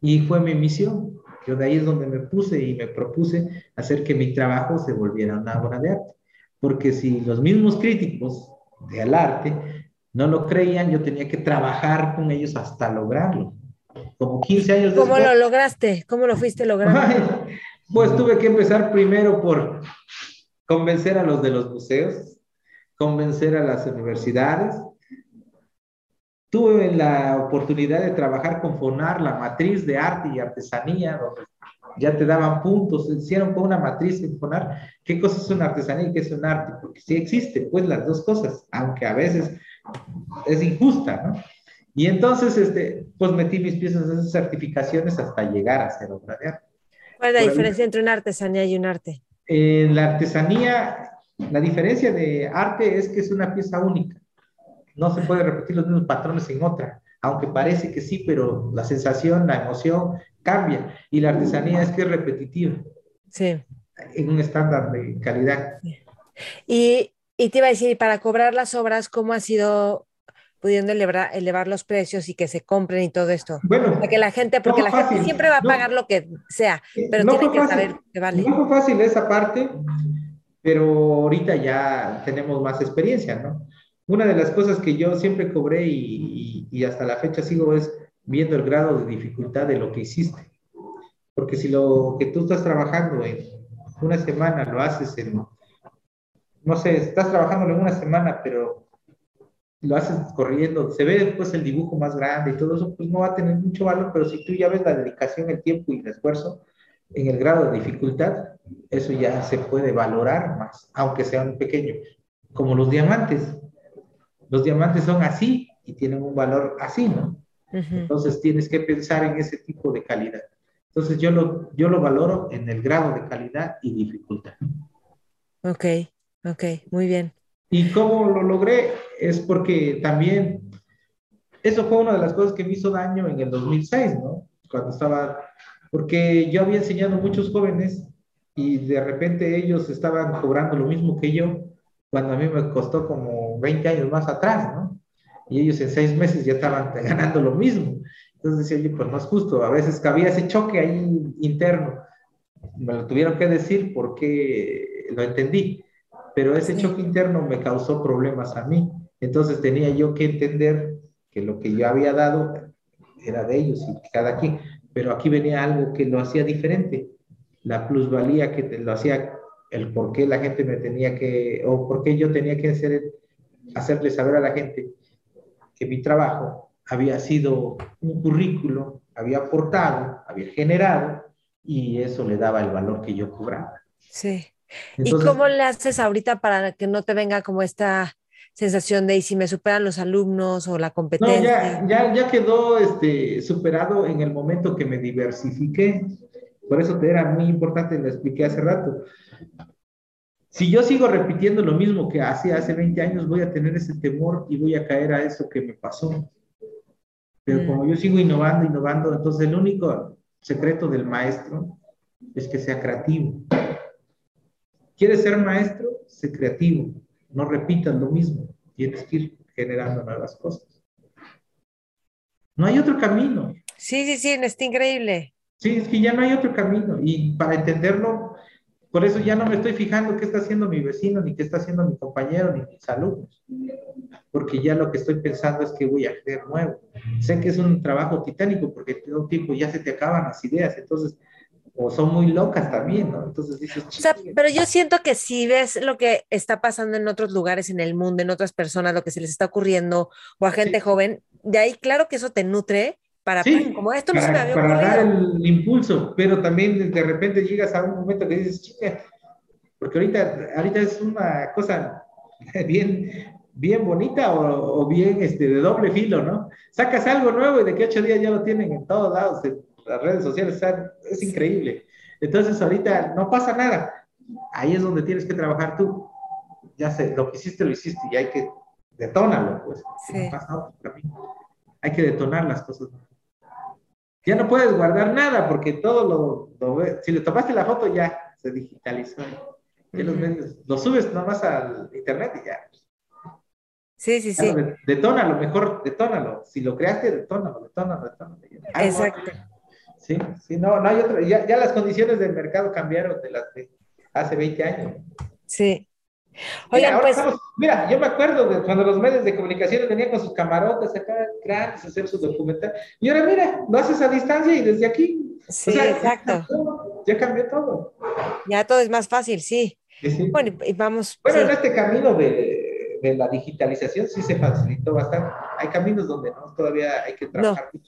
Y fue mi misión. Yo de ahí es donde me puse y me propuse hacer que mi trabajo se volviera una obra de arte. Porque si los mismos críticos del arte no lo creían, yo tenía que trabajar con ellos hasta lograrlo. Como 15 años
después. ¿Cómo lo lograste? ¿Cómo lo fuiste logrando?
pues tuve que empezar primero por convencer a los de los museos, convencer a las universidades, Tuve la oportunidad de trabajar con FONAR, la matriz de arte y artesanía, donde ya te daban puntos, hicieron con una matriz en FONAR, qué cosa es una artesanía y qué es un arte, porque sí existe, pues las dos cosas, aunque a veces es injusta, ¿no? Y entonces, este, pues metí mis piezas en esas certificaciones hasta llegar a ser obra de arte.
¿Cuál es la diferencia entre una artesanía y un arte?
En la artesanía, la diferencia de arte es que es una pieza única. No se puede repetir los mismos patrones en otra, aunque parece que sí, pero la sensación, la emoción cambia. Y la artesanía es que es repetitiva.
Sí.
En un estándar de calidad.
Y, y te iba a decir, para cobrar las obras, ¿cómo ha sido pudiendo elevar, elevar, los precios y que se compren y todo esto.
Bueno,
para que la gente, porque la gente siempre va a pagar lo que sea, pero tiene que saber que vale.
No fue fácil esa parte, pero ahorita ya tenemos más experiencia, ¿no? Una de las cosas que yo siempre cobré y, hasta la fecha sigo es viendo el grado de dificultad de lo que hiciste. Porque si lo que tú estás trabajando en una semana lo haces en, no sé, estás trabajando en una semana, pero lo haces corriendo, se ve después el dibujo más grande y todo eso, pues no va a tener mucho valor, pero si tú ya ves la dedicación, el tiempo y el esfuerzo en el grado de dificultad, eso ya se puede valorar más, aunque sea un pequeño, como los diamantes los diamantes son así y tienen un valor así, ¿no? Entonces tienes que pensar en ese tipo de calidad. Entonces yo lo, yo lo valoro en el grado de calidad y dificultad.
Ok, ok, muy bien.
¿Y cómo lo logré? Es porque también, eso fue una de las cosas que me hizo daño en el 2006, ¿no? Cuando estaba, porque yo había enseñado a muchos jóvenes y de repente ellos estaban cobrando lo mismo que yo cuando a mí me costó como 20 años más atrás, ¿no? Y ellos en seis meses ya estaban *laughs* ganando lo mismo. Entonces decía, oye, pues no es justo. A veces cabía ese choque ahí interno. Me lo tuvieron que decir porque lo entendí. Pero ese choque interno me causó problemas a mí. Entonces tenía yo que entender que lo que yo había dado era de ellos y cada quien. Pero aquí venía algo que lo hacía diferente. La plusvalía que te, lo hacía el por qué la gente me tenía que, o por qué yo tenía que hacer, hacerle saber a la gente que mi trabajo había sido un currículo, había aportado, había generado, y eso le daba el valor que yo cobraba.
Sí. ¿Y cómo le haces ahorita para que no te venga como esta sensación de y si me superan los alumnos o la competencia?
No, ya, ya, quedó este, superado en el momento que me diversifiqué. Por eso te era muy importante, lo expliqué hace rato. Si yo sigo repitiendo lo mismo que hacía hace 20 años, voy a tener ese temor y voy a caer a eso que me pasó. Pero como yo sigo innovando, innovando, entonces el único secreto del maestro es que sea creativo. ¿Quieres ser maestro? Sé creativo. No repitas lo mismo. Tienes que ir generando nuevas cosas. No hay otro camino.
Sí, sí, sí, está increíble.
Sí, es que ya no hay otro camino. Y para entenderlo, por eso ya no me estoy fijando qué está haciendo mi vecino, ni qué está haciendo mi compañero, ni mis alumnos. Porque ya lo que estoy pensando es que voy a hacer nuevo. Sé que es un trabajo titánico porque todo tiempo ya se te acaban las ideas. Entonces, o son muy locas también, ¿no? Entonces dices...
O sea, pero yo siento que si ves lo que está pasando en otros lugares en el mundo, en otras personas, lo que se les está ocurriendo, o a gente joven, de ahí claro que eso te nutre para,
sí,
como esto
no para, se me para dar el impulso, pero también de repente llegas a un momento que dices, chica, porque ahorita, ahorita es una cosa *laughs* bien, bien bonita o, o, bien este, de doble filo, ¿no? Sacas algo nuevo y de que ocho días ya lo tienen en todos lados, en las redes sociales, están, es increíble. Entonces ahorita no pasa nada. Ahí es donde tienes que trabajar tú. Ya sé, lo que hiciste, lo hiciste y hay que detónalo, pues. Sí. No pasa otro camino. Hay que detonar las cosas. Ya no puedes guardar nada porque todo lo, lo si le tomaste la foto ya se digitalizó. Ya los lo subes nomás al internet y ya.
Sí, sí, sí.
detónalo, mejor detónalo. Si lo creaste, detónalo, detónalo, detónalo.
Exacto.
Sí, sí, no, no hay otra. Ya, ya las condiciones del mercado cambiaron de las de hace 20 años.
Sí.
Oigan, mira, pues... Estamos, mira, yo me acuerdo de cuando los medios de comunicación venían con sus camarotes acá, grandes, a hacer su documental. Y ahora mira, lo haces a distancia y desde aquí.
Sí, o sea, exacto.
Ya cambió, todo.
Ya todo es más fácil, sí.
sí, sí.
Bueno, y vamos.
Bueno,
sí.
en este camino de, de, la digitalización sí se facilitó bastante. Hay caminos donde no, todavía hay que trabajar
no.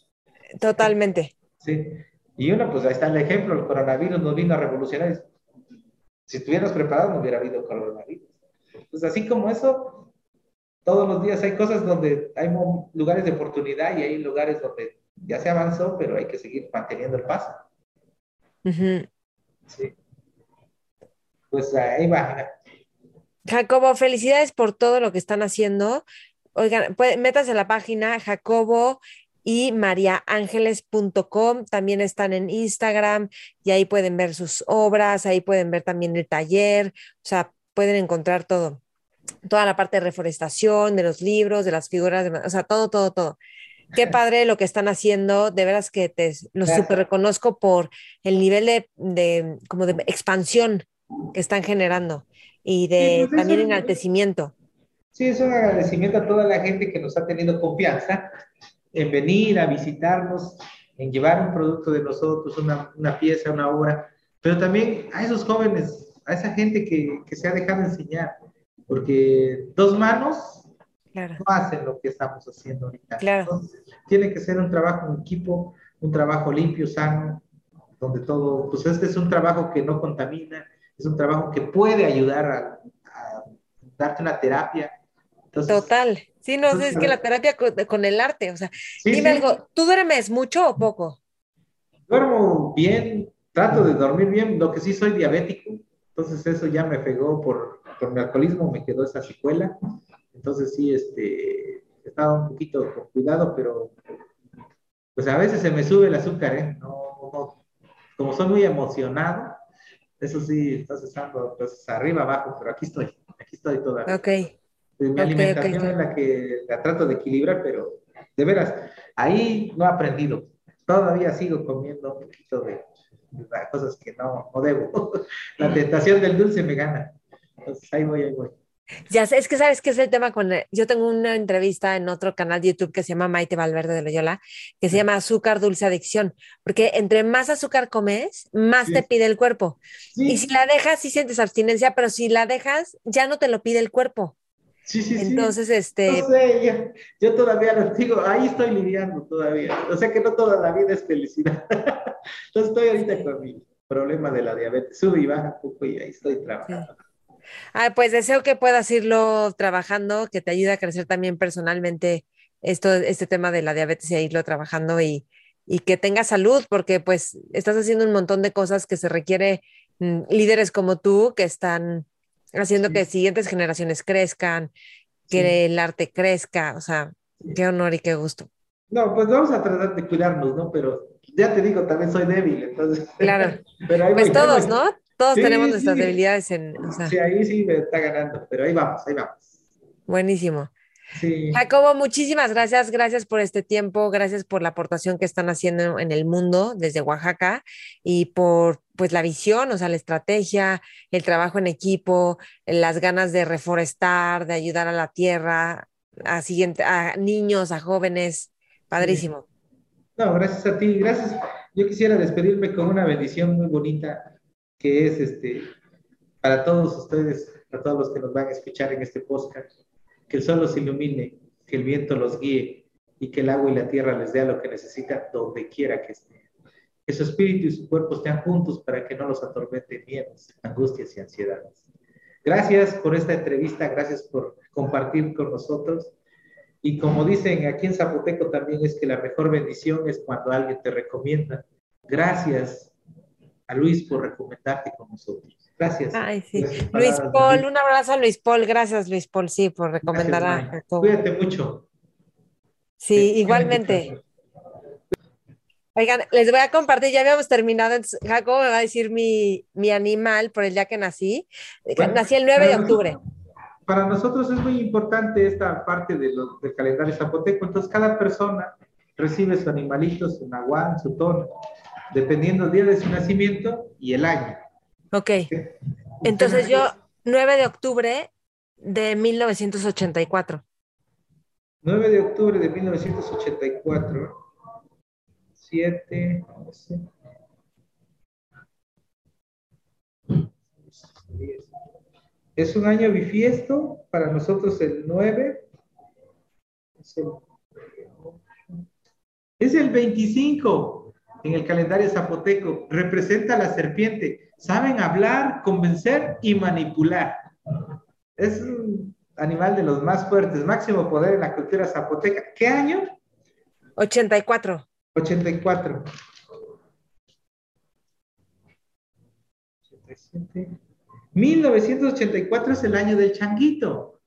Totalmente.
Sí. Y uno, pues ahí está el ejemplo, el coronavirus nos vino a revolucionar. Si estuviéramos preparados, no hubiera habido coronavirus. Pues así como eso, todos los días hay cosas donde hay lugares de oportunidad y hay lugares donde ya se avanzó, pero hay que seguir manteniendo el paso.
Uh -huh.
Sí. Pues ahí va.
Jacobo, felicidades por todo lo que están haciendo. Oigan, pues, métanse a la página Jacobo y mariaángeles.com. También están en Instagram y ahí pueden ver sus obras, ahí pueden ver también el taller. O sea, pueden encontrar todo, toda la parte de reforestación, de los libros, de las figuras, de, o sea, todo, todo, todo. Qué padre lo que están haciendo, de veras que te lo súper reconozco por el nivel de, de, como de expansión que están generando y de sí, pues también enaltecimiento.
Sí, es un agradecimiento a toda la gente que nos ha tenido confianza en venir a visitarnos, en llevar un producto de nosotros, una, una pieza, una obra, pero también a esos jóvenes a esa gente que, que se ha dejado enseñar, porque dos manos
claro.
no hacen lo que estamos haciendo ahorita.
Claro.
Entonces, tiene que ser un trabajo en equipo, un trabajo limpio, sano, donde todo, pues este es un trabajo que no contamina, es un trabajo que puede ayudar a, a darte una terapia.
Entonces, Total. Sí, no, entonces, es que la terapia con, con el arte, o sea, sí, dime sí. algo, ¿tú duermes mucho o poco?
Duermo bien, trato de dormir bien, lo que sí soy diabético, entonces eso ya me pegó por, por mi alcoholismo, me quedó esa secuela. Entonces sí, este, estaba un poquito con cuidado, pero pues a veces se me sube el azúcar, ¿eh? No, no, como soy muy emocionado, eso sí, entonces ando pues arriba, abajo, pero aquí estoy, aquí estoy todavía.
Ok.
Mi okay, alimentación okay. es la que la trato de equilibrar, pero de veras, ahí no he aprendido. Todavía sigo comiendo un poquito de, cosas que no, no debo. *laughs* La tentación del dulce me gana. Entonces ahí voy, ahí voy.
Ya sé, es que sabes que es el tema con. Yo tengo una entrevista en otro canal de YouTube que se llama Maite Valverde de Loyola, que se llama Azúcar Dulce Adicción, porque entre más azúcar comes, más sí. te pide el cuerpo. Sí. Y si la dejas, sí sientes abstinencia, pero si la dejas, ya no te lo pide el cuerpo.
Sí, sí,
Entonces,
sí.
este.
No sé, yo, yo, todavía lo digo, ahí estoy lidiando todavía. O sea que no toda la vida es felicidad. *laughs* Entonces estoy ahorita con mi problema de la diabetes. Sube y baja un poco y ahí estoy trabajando.
Ah, pues deseo que puedas irlo trabajando, que te ayude a crecer también personalmente esto, este tema de la diabetes y a irlo trabajando y, y que tengas salud, porque pues estás haciendo un montón de cosas que se requiere mm, líderes como tú que están haciendo sí. que siguientes generaciones crezcan, que sí. el arte crezca, o sea, qué honor y qué gusto.
No, pues vamos a tratar de cuidarnos, ¿no? Pero ya te digo, también soy débil, entonces.
Claro. *laughs* pues todos, ¿no? Todos tenemos nuestras debilidades en.
Sí, ahí sí me está ganando, pero ahí vamos, ahí vamos.
Buenísimo. Jacobo, muchísimas gracias, gracias por este tiempo, gracias por la aportación que están haciendo en el mundo desde Oaxaca y por pues la visión, o sea, la estrategia, el trabajo en equipo, las ganas de reforestar, de ayudar a la tierra, a siguiente, a niños, a jóvenes. Padrísimo.
No, gracias a ti, gracias. Yo quisiera despedirme con una bendición muy bonita que es este para todos ustedes, para todos los que nos van a escuchar en este podcast que el sol los ilumine, que el viento los guíe y que el agua y la tierra les dé lo que necesitan donde quiera que estén. Que su espíritu y su cuerpo estén juntos para que no los atormenten miedos, angustias y ansiedades. Gracias por esta entrevista, gracias por compartir con nosotros. Y como dicen aquí en Zapoteco también es que la mejor bendición es cuando alguien te recomienda. Gracias a Luis por recomendarte con nosotros. Gracias.
Ay, sí. Luis Paul, un abrazo a Luis Paul. Gracias, Luis Paul, sí, por recomendar
a Cuídate mucho.
Sí, igualmente. Oigan, les voy a compartir, ya habíamos terminado, Jacobo me va a decir mi, animal por el día que nací. nací el 9 de octubre.
Para nosotros es muy importante esta parte de del calendario zapoteco, entonces cada persona recibe su animalito, su nahual, su tono, dependiendo del día de su nacimiento y el año.
Ok. Entonces yo, 9 de octubre de 1984.
9 de octubre de 1984. 7, Es un año bifiesto, para nosotros el 9. Es el, es el 25 en el calendario zapoteco. Representa la serpiente saben hablar, convencer y manipular. Es un animal de los más fuertes, máximo poder en la cultura zapoteca. ¿Qué año?
84.
84. 1984 es el año del changuito.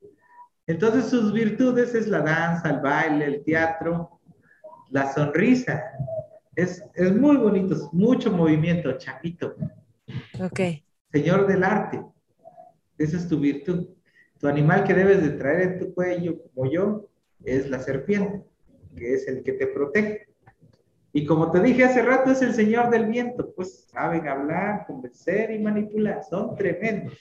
Entonces sus virtudes es la danza, el baile, el teatro, la sonrisa. Es, es muy bonito, mucho movimiento, changuito.
Ok.
Señor del arte. Esa es tu virtud. Tu animal que debes de traer en tu cuello, como yo, es la serpiente, que es el que te protege. Y como te dije hace rato, es el señor del viento. Pues saben hablar, convencer y manipular. Son tremendos.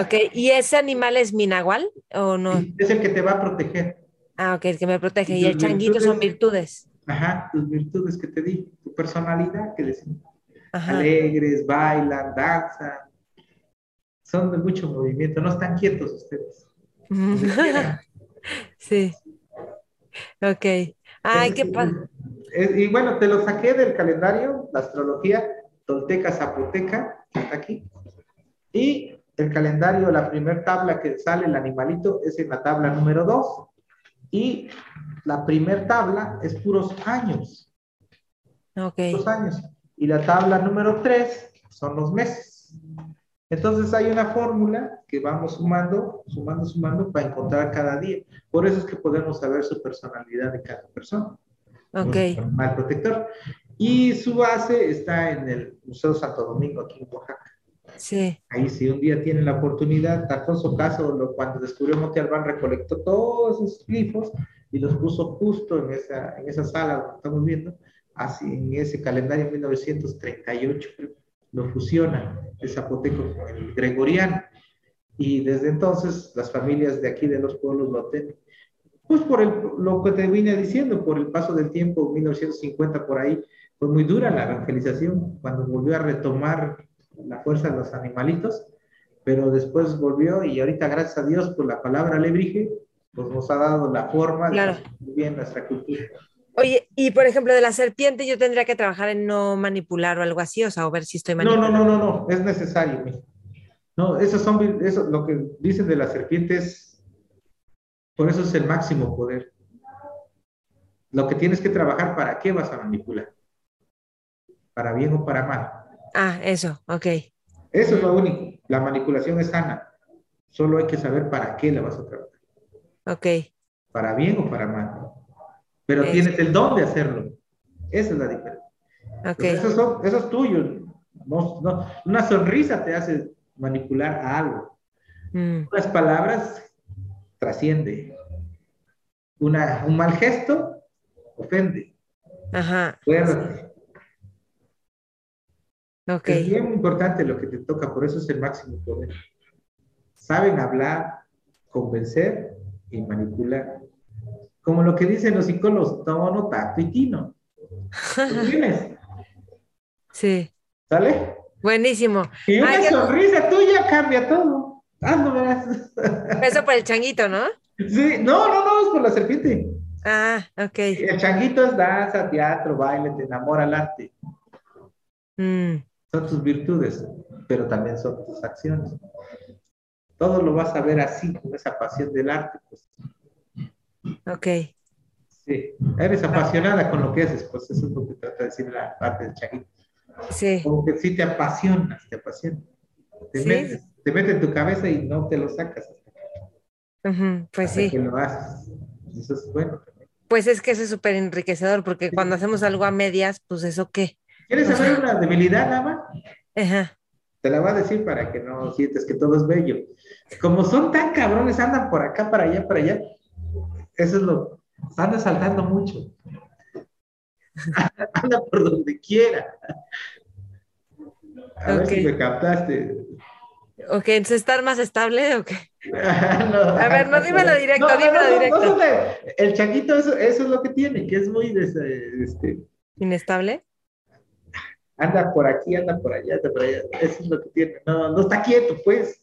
Ok, ¿y ese animal es minagual o no?
Es el que te va a proteger.
Ah, ok, el que me protege. Y, el changuito son virtudes.
Ajá, tus virtudes que te di, tu personalidad que decimos alegres, bailan, danzan, son de mucho movimiento, no están quietos ustedes. *laughs*
sí. Ok. Ay, qué padre.
Y bueno, te lo saqué del calendario, la astrología tolteca zapoteca, está aquí. Y el calendario, la primera tabla que sale, el animalito, es en la tabla número 2. Y la primera tabla es puros años.
Ok.
Puros años y la tabla número 3 son los meses. Entonces hay una fórmula que vamos sumando, sumando, sumando para encontrar cada día. Por eso es que podemos saber su personalidad de cada persona.
Ok.
Mal protector. Y su base está en el Museo Santo Domingo, aquí en Oaxaca.
Sí.
Ahí si un día tienen la oportunidad, Alfonso Caso, cuando descubrió Monte Albán, recolectó todos esos glifos y los puso justo en esa, en esa sala donde estamos viendo así en ese calendario 1938 lo fusiona el zapoteco con el gregoriano y desde entonces las familias de aquí de los pueblos lo tienen. Pues por el, lo que te vine diciendo, por el paso del tiempo, 1950 por ahí, fue muy dura la evangelización cuando volvió a retomar la fuerza de los animalitos, pero después volvió y ahorita gracias a Dios por la palabra alebrije, pues nos ha dado la forma
de
vivir nuestra cultura.
Oye, y por ejemplo, de la serpiente, yo tendría que trabajar en no manipular o algo así, o sea, o ver si estoy manipulando.
No, no, no, no, no, es necesario. No, esos son, eso, lo que dicen de la serpiente es, por eso es el máximo poder. Lo que tienes que trabajar, ¿para qué vas a manipular? ¿Para bien o para mal?
Ah, eso, ok.
Eso es lo único. La manipulación es sana. Solo hay que saber para qué la vas a trabajar.
Ok.
¿Para bien o para mal? Pero tienes el don de hacerlo. Esa es la diferencia.
Ok.
Eso, son- eso es tuyo. No, no, una sonrisa te hace manipular a algo.
Mm,
Unas palabras trasciende. Una, un mal gesto ofende.
Ajá.
Acuérdate.
Ok.
Es bien importante lo que te toca, por eso es el máximo poder. Saben hablar, convencer y manipular. Como lo que dicen los psicólogos, tono, tacto y tino. ¿Tú tienes?
Sí.
¿Sale?
Buenísimo.
Y una
Ay,
sonrisa tuya cambia todo. Hazlo, verás.
Eso por el changuito, ¿no?
Sí, no, no, no, es por la serpiente.
Ah, ok.
El changuito es danza, teatro, baile, te enamora el arte.
Mm,
Son tus virtudes, pero también son tus acciones. Todo lo vas a ver así, con esa pasión del arte. Pues.
Ok.
Sí, eres apasionada con lo que haces, pues eso es lo que trata de decir la parte del changuito.
Sí.
Como que sí te apasionas, te apasiona. Te,
Sí.
metes, te mete en tu cabeza y no te lo sacas.
Ujú, Pues
hasta
sí.
que lo haces. Eso es bueno. también.
Pues es que eso es súper enriquecedor porque cuando hacemos algo a medias, pues eso qué.
¿Quieres saber una debilidad, Ama?
Ajá.
Te la voy a decir para que no sientes que todo es bello. Como son tan cabrones, andan por acá, para allá, para allá. Eso es lo. Anda saltando mucho. *laughs* Anda por donde quiera. A ver
Ok.
si me captaste.
Ok, entonces estar más estable o qué? *laughs*
No.
A ver, no, dímelo directo,
No,
dímelo
no,
directo.
el changuito, eso, eso es lo que tiene, que es muy. des- este,
¿Inestable?
anda por aquí, anda por allá, anda por allá. Eso es lo que tiene. No, no está quieto, pues.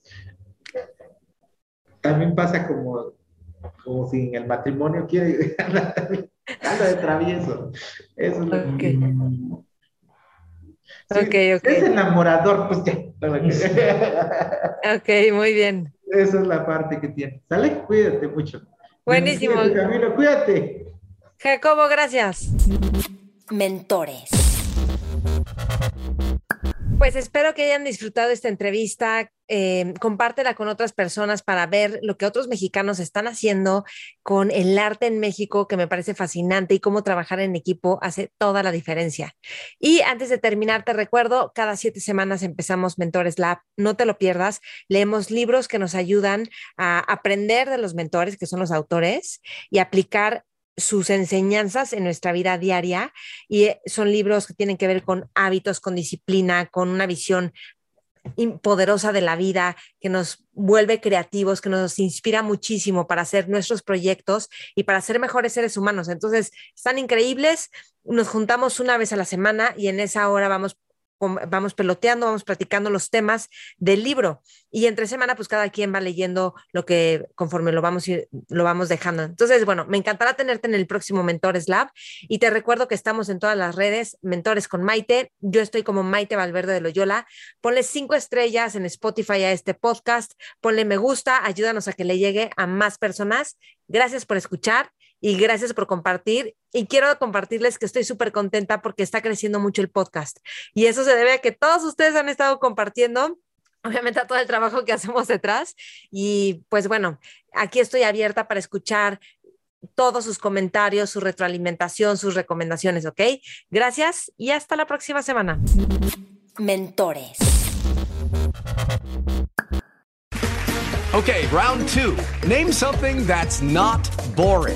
También pasa como, como si en el matrimonio quiere *laughs* anda, de travieso. Eso es lo. Sí. Es enamorador, pues ya.
Ok, muy bien.
Esa es la parte que tiene. ¿Sale? Cuídate mucho.
Buenísimo.
Cuídate, Camilo, cuídate.
Jacobo, gracias.
Mentores.
Pues espero que hayan disfrutado esta entrevista. eh, compártela con otras personas para ver lo que otros mexicanos están haciendo con el arte en México, que me parece fascinante y cómo trabajar en equipo hace toda la diferencia. Y antes de terminar, te recuerdo, cada siete semanas empezamos Mentores Lab. No te lo pierdas. Leemos libros que nos ayudan a aprender de los mentores, que son los autores, y aplicar sus enseñanzas en nuestra vida diaria y eh, son libros que tienen que ver con hábitos, con disciplina, con una visión poderosa de la vida, que nos vuelve creativos, que nos inspira muchísimo para hacer nuestros proyectos y para ser mejores seres humanos. Entonces, están increíbles. Nos juntamos una vez a la semana y en esa hora vamos vamos peloteando, vamos platicando los temas del libro y entre semana pues cada quien va leyendo lo que conforme lo vamos lo vamos dejando. Entonces, bueno, me encantará tenerte en el próximo Mentores Lab y te recuerdo que estamos en todas las redes, Mentores con Maite. Yo estoy como Maite Valverde de Loyola. Ponle cinco estrellas en Spotify a este podcast, ponle me gusta, ayúdanos a que le llegue a más personas. Gracias por escuchar y gracias por compartir. Y quiero compartirles que estoy súper contenta porque está creciendo mucho el podcast. Y eso se debe a que todos ustedes han estado compartiendo obviamente a todo el trabajo que *laughs* hacemos detrás. Y pues bueno, aquí estoy abierta para escuchar todos sus comentarios, su retroalimentación, sus recomendaciones, ¿ok? Gracias y hasta la próxima semana.
Mentores.
Okay, round two. Name something that's not boring.